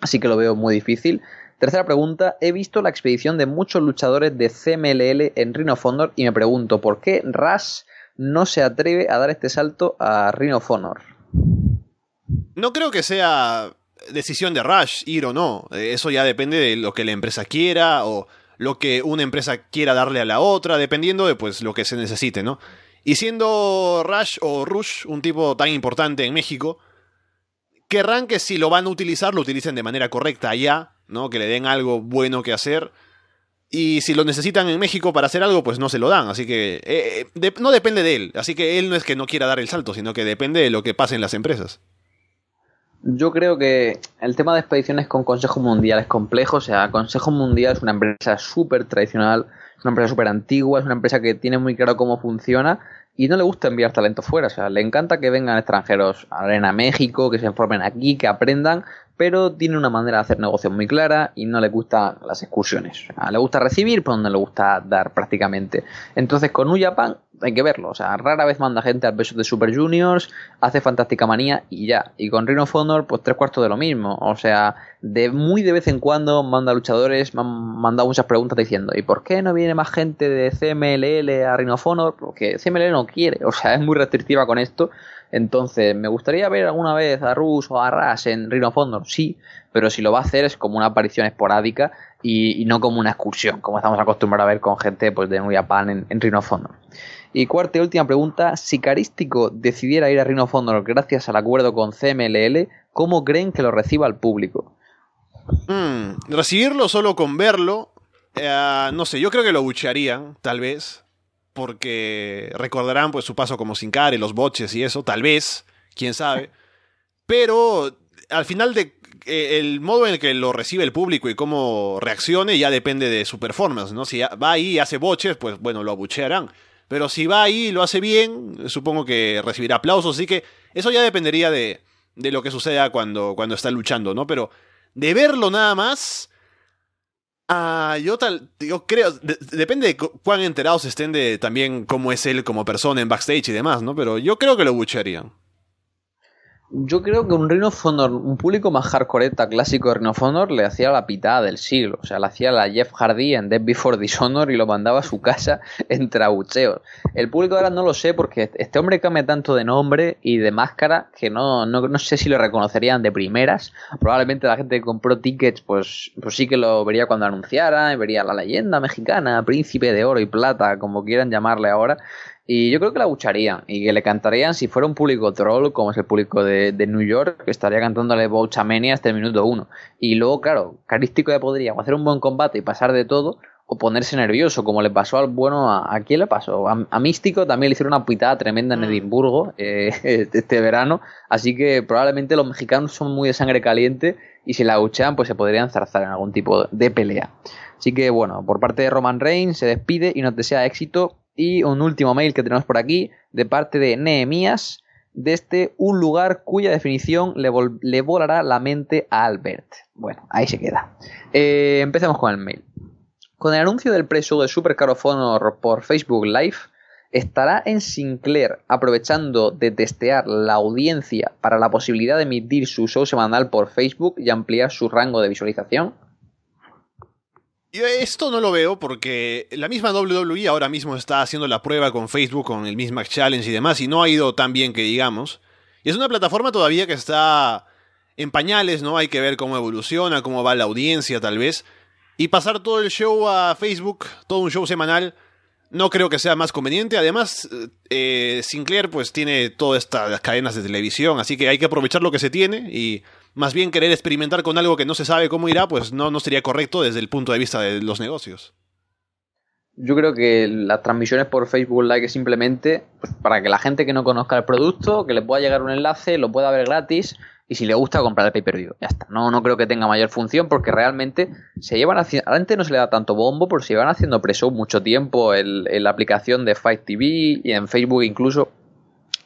Así que lo veo muy difícil. Tercera pregunta, he visto la expedición de muchos luchadores de CMLL en Ring of Honor y me pregunto por qué Rush no se atreve a dar este salto a Ring of Honor. No creo que sea decisión de Rush ir o no. Eso ya depende de lo que la empresa quiera o lo que una empresa quiera darle a la otra, dependiendo de pues lo que se necesite, ¿no? Y siendo Rush o Rush un tipo tan importante en México, querrán que si lo van a utilizar, lo utilicen de manera correcta allá, ¿no? Que le den algo bueno que hacer. Y si lo necesitan en México para hacer algo, pues no se lo dan. Así que eh, eh, no depende de él. Así que él no es que no quiera dar el salto, sino que depende de lo que pase en las empresas. Yo creo que el tema de expediciones con Consejo Mundial es complejo. O sea, Consejo Mundial es una empresa súper tradicional, es una empresa súper antigua, es una empresa que tiene muy claro cómo funciona y no le gusta enviar talento fuera. O sea, le encanta que vengan extranjeros a Arena México, que se formen aquí, que aprendan, pero tiene una manera de hacer negocios muy clara y no le gustan las excursiones. Le gusta recibir, pero no le gusta dar prácticamente. Entonces, con New Japan hay que verlo. O sea, rara vez manda gente al peso de Super Juniors, hace Fantástica Manía y ya. Y con Rhino of pues tres cuartos de lo mismo. O sea, de muy de vez en cuando manda luchadores, me han mandado muchas preguntas diciendo, ¿y por qué no viene más gente de CMLL a Rhino? Porque CMLL no quiere. O sea, es muy restrictiva con esto. Entonces, ¿me gustaría ver alguna vez a Rus o a Ras en Rhino of Honor? Sí, pero si lo va a hacer es como una aparición esporádica y, no como una excursión, como estamos acostumbrados a ver con gente pues, de New Japan en, en Rhino. Y cuarta y última pregunta, si Carístico decidiera ir a Rhino of Honor gracias al acuerdo con CMLL, ¿cómo creen que lo reciba el público? Hmm, recibirlo solo con verlo, eh, no sé, yo creo que lo buchearían, tal vez, porque recordarán pues su paso como Sin Care, los boches y eso, tal vez, quién sabe. Pero al final de eh, el modo en el que lo recibe el público y cómo reaccione ya depende de su performance, ¿no? Si va ahí y hace boches, pues bueno, lo abuchearán. Pero si va ahí y lo hace bien, supongo que recibirá aplausos. Así que eso ya dependería de, de lo que suceda cuando, cuando está luchando, ¿no? Pero de verlo nada más. Ah, yo tal, yo creo, depende de cuán enterados estén de también cómo es él como persona en backstage y demás, ¿no? Pero yo creo que lo buchearían. Yo creo que un Rhino of Honor, un público más hardcoreta clásico de Rhino of Honor le hacía la pitada del siglo. O sea, le hacía la Jeff Hardy en Dead Before Dishonor y lo mandaba a su casa entre abucheos. El público ahora no lo sé porque este hombre cambia tanto de nombre y de máscara que no, no, no sé si lo reconocerían de primeras. Probablemente la gente que compró tickets pues, pues sí que lo vería cuando anunciara, vería la leyenda mexicana, príncipe de oro y plata, como quieran llamarle ahora. Y yo creo que la bucharían y que le cantarían si fuera un público troll, como es el público de, New York, que estaría cantándole Bouchamania hasta el minuto uno. Y luego, claro, carístico ya podría hacer un buen combate y pasar de todo, o ponerse nervioso, como le pasó al bueno. ¿A, quién le pasó? A, Místico también le hicieron una pitada tremenda en mm. Edimburgo eh, este verano. Así que probablemente los mexicanos son muy de sangre caliente y si la buchean, pues se podrían zarzar en algún tipo de pelea. Así que bueno, por parte de Roman Reigns se despide y nos desea éxito y un último mail que tenemos por aquí, de parte de Nehemías, desde este, un lugar cuya definición le, volará la mente a Albert. Bueno, ahí se queda. Eh, empecemos con el mail. Con el anuncio del precio de Super Caro Honor por Facebook Live, ¿estará en Sinclair aprovechando de testear la audiencia para la posibilidad de emitir su show semanal por Facebook y ampliar su rango de visualización? Yo esto no lo veo porque la misma WWE ahora mismo está haciendo la prueba con Facebook, con el Mismax Challenge y demás, y no ha ido tan bien que digamos. Y es una plataforma todavía que está en pañales, ¿no? Hay que ver cómo evoluciona, cómo va la audiencia tal vez. Y pasar todo el show a Facebook, todo un show semanal, no creo que sea más conveniente. Además, eh, Sinclair pues tiene todas estas cadenas de televisión, así que hay que aprovechar lo que se tiene y más bien querer experimentar con algo que no se sabe cómo irá, pues no, no sería correcto desde el punto de vista de los negocios. Yo creo que las transmisiones por Facebook Live es simplemente pues, para que la gente que no conozca el producto, que le pueda llegar un enlace, lo pueda ver gratis y si le gusta comprar el pay-per-view. Ya está. No, no creo que tenga mayor función porque realmente se llevan haciendo... Antes no se le da tanto bombo, pero se llevan haciendo preso mucho tiempo en, en la aplicación de Fight TV y en Facebook incluso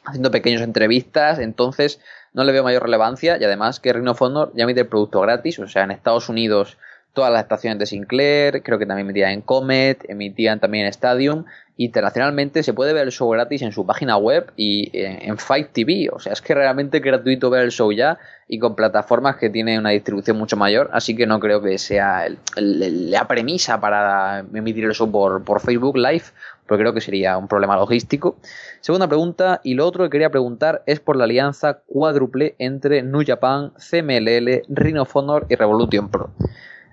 haciendo pequeñas entrevistas. Entonces no le veo mayor relevancia y además que Ring of Honor ya emite el producto gratis, o sea, en Estados Unidos todas las estaciones de Sinclair, creo que también emitían en Comet, emitían también en Stadium. Internacionalmente se puede ver el show gratis en su página web y en, Fight TV. O sea, es que realmente es gratuito ver el show ya y con plataformas que tienen una distribución mucho mayor. Así que no creo que sea la premisa para emitir el show por, por Facebook Live porque creo que sería un problema logístico. Segunda pregunta, y lo otro que quería preguntar es por la alianza cuádruple entre New Japan, CMLL, Ring of Honor y Revolution Pro.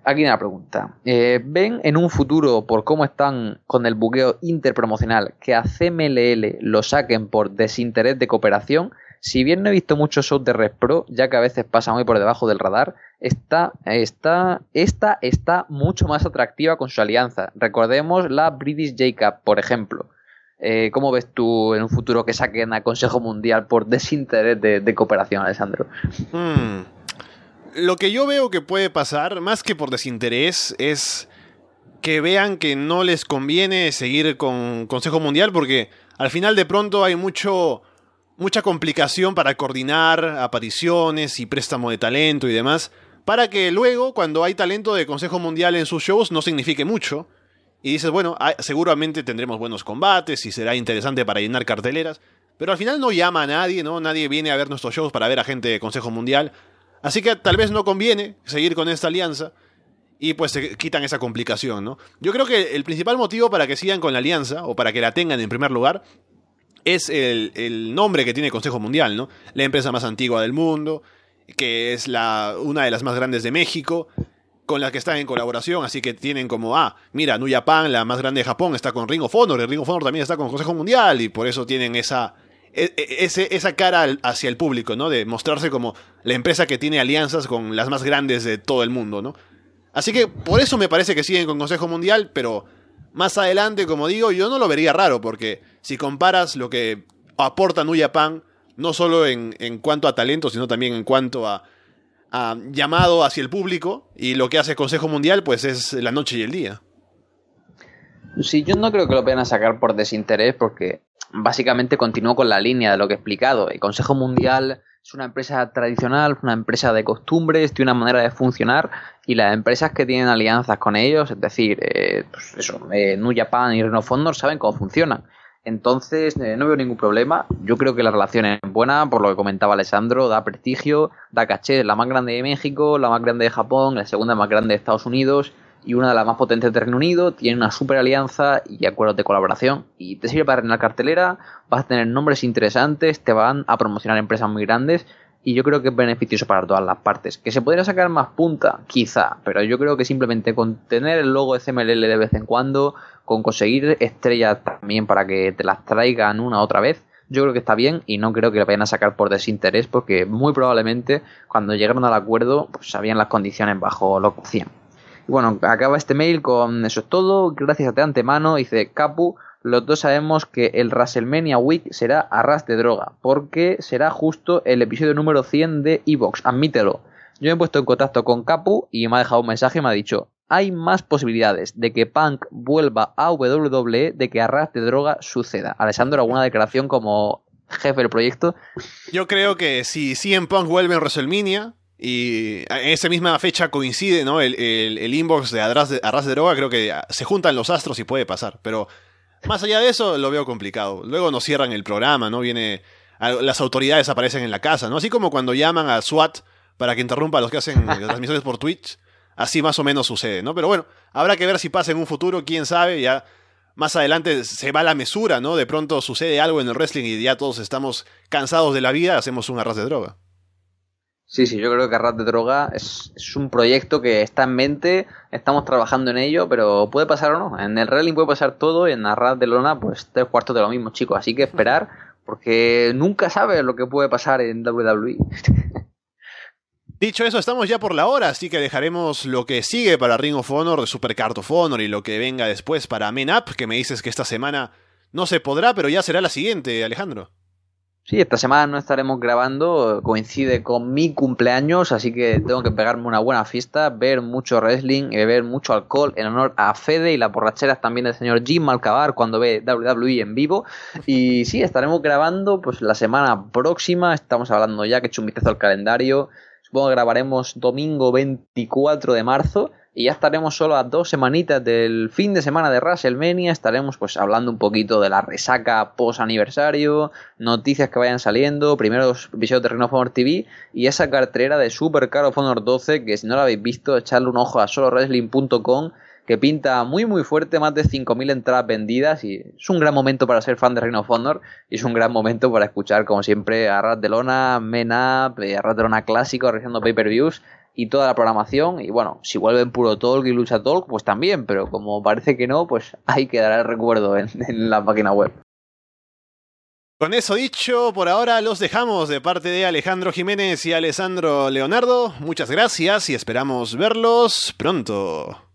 Aquí una pregunta. Eh, ¿Ven en un futuro, por cómo están con el buqueo interpromocional, que a CMLL lo saquen por desinterés de cooperación? Si bien no he visto muchos shows de Red Pro, ya que a veces pasa muy por debajo del radar, esta, esta, esta está mucho más atractiva con su alianza. Recordemos la British J-Cup, por ejemplo. Eh, ¿Cómo ves tú en un futuro que saquen a Consejo Mundial por desinterés de, cooperación, Alessandro? Hmm. Lo que yo veo que puede pasar, más que por desinterés, es que vean que no les conviene seguir con Consejo Mundial porque Al final de pronto hay mucho mucha complicación para coordinar apariciones y préstamo de talento y demás, para que luego, cuando hay talento de Consejo Mundial en sus shows, no signifique mucho. Y dices, bueno, seguramente tendremos buenos combates y será interesante para llenar carteleras, pero al final no llama a nadie, ¿no? Nadie viene a ver nuestros shows para ver a gente de Consejo Mundial. Así que tal vez no conviene seguir con esta alianza y pues se quitan esa complicación, ¿no? Yo creo que el principal motivo para que sigan con la alianza o para que la tengan en primer lugar es el, nombre que tiene el Consejo Mundial, ¿no? La empresa más antigua del mundo, que es la, una de las más grandes de México, con la que están en colaboración, así que tienen como, ah, mira, New Japan, la más grande de Japón, está con Ring of Honor, y Ring of Honor también está con Consejo Mundial, y por eso tienen esa, e, e, esa cara hacia el público, ¿no? De mostrarse como la empresa que tiene alianzas con las más grandes de todo el mundo, ¿no? Así que por eso me parece que siguen con Consejo Mundial, pero más adelante, como digo, yo no lo vería raro, porque si comparas lo que aporta New Japan, no solo en, cuanto a talento, sino también en cuanto a, llamado hacia el público, y lo que hace Consejo Mundial, pues es la noche y el día. Sí, yo no creo que lo vayan a sacar por desinterés, porque básicamente continúo con la línea de lo que he explicado. El Consejo Mundial es una empresa tradicional, una empresa de costumbres, tiene una manera de funcionar y las empresas que tienen alianzas con ellos, es decir, eh, pues eso, eh, Japan y Renault Fondor saben cómo funcionan. Entonces, eh, no veo ningún problema. Yo creo que la relación es buena, por lo que comentaba Alessandro, da prestigio, da caché, la más grande de México, la más grande de Japón, la segunda más grande de Estados Unidos y una de las más potentes de Reino Unido, tiene una super alianza y acuerdos de colaboración y te sirve para la cartelera, vas a tener nombres interesantes, te van a promocionar empresas muy grandes y yo creo que es beneficioso para todas las partes. ¿Que se podría sacar más punta? Quizá, pero yo creo que simplemente con tener el logo de CMLL de vez en cuando, con conseguir estrellas también para que te las traigan una otra vez, yo creo que está bien y no creo que lo vayan a sacar por desinterés porque muy probablemente cuando llegaron al acuerdo pues sabían las condiciones bajo lo que hacían. Y bueno, acaba este mail con eso es todo. Gracias de antemano. Dice Capu. Los dos sabemos que el WrestleMania Week será arras de droga. Porque será justo el episodio número 100 de Evox. Admítelo. Yo me he puesto en contacto con Capu y me ha dejado un mensaje y me ha dicho. Hay más posibilidades de que Punk vuelva a WWE de que arras de droga suceda. Alessandro, ¿alguna declaración como jefe del proyecto? Yo creo que si CM Punk vuelve en WrestleMania, y en esa misma fecha coincide, ¿no? El, el, inbox de Arras, de Arras de Droga, creo que se juntan los astros y puede pasar. Pero más allá de eso, lo veo complicado. Luego nos cierran el programa, ¿no? Viene. Las autoridades aparecen en la casa, ¿no? Así como cuando llaman a SWAT para que interrumpa a los que hacen las transmisiones por Twitch. Así más o menos sucede, ¿no? Pero bueno, habrá que ver si pasa en un futuro, quién sabe, ya más adelante se va la mesura, ¿no? De pronto sucede algo en el wrestling y ya todos estamos cansados de la vida, hacemos un arras de droga. Sí, sí, yo creo que Arras de Droga es, un proyecto que está en mente, estamos trabajando en ello, pero puede pasar o no. En el Rally puede pasar todo y en Arras de Lona, pues tres cuartos de lo mismo, chicos. Así que esperar, porque nunca sabes lo que puede pasar en WWE. Dicho eso, estamos ya por la hora, así que dejaremos lo que sigue para Ring of Honor, Supercard of Honor y lo que venga después para Men Up, que me dices que esta semana no se podrá, pero ya será la siguiente, Alejandro. Sí, esta semana no estaremos grabando, coincide con mi cumpleaños, así que tengo que pegarme una buena fiesta, ver mucho wrestling, y ver mucho alcohol en honor a Fede y las borracheras también del señor Jim Malcabar cuando ve WWE en vivo. Y sí, estaremos grabando pues la semana próxima, estamos hablando ya que he hecho un vistazo al calendario, que grabaremos domingo 24 de marzo y ya estaremos solo a dos semanitas del fin de semana de WrestleMania. Estaremos pues hablando un poquito de la resaca post aniversario, noticias que vayan saliendo, primeros episodios de Ring of Honor TV y esa cartera de Super Car of Honor 12 que si no la habéis visto, echarle un ojo a solowrestling.com que pinta muy muy fuerte, más de 5.000 entradas vendidas y es un gran momento para ser fan de Ring of Honor y es un gran momento para escuchar como siempre a Rat de Lona, Men Up, a Rat de Lona clásico, realizando pay-per-views y toda la programación. Y bueno, si vuelven puro talk y lucha talk, pues también, pero como parece que no, pues ahí quedará el recuerdo en, en la página web. Con eso dicho, por ahora los dejamos de parte de Alejandro Jiménez y Alessandro Leonardo. Muchas gracias y esperamos verlos pronto.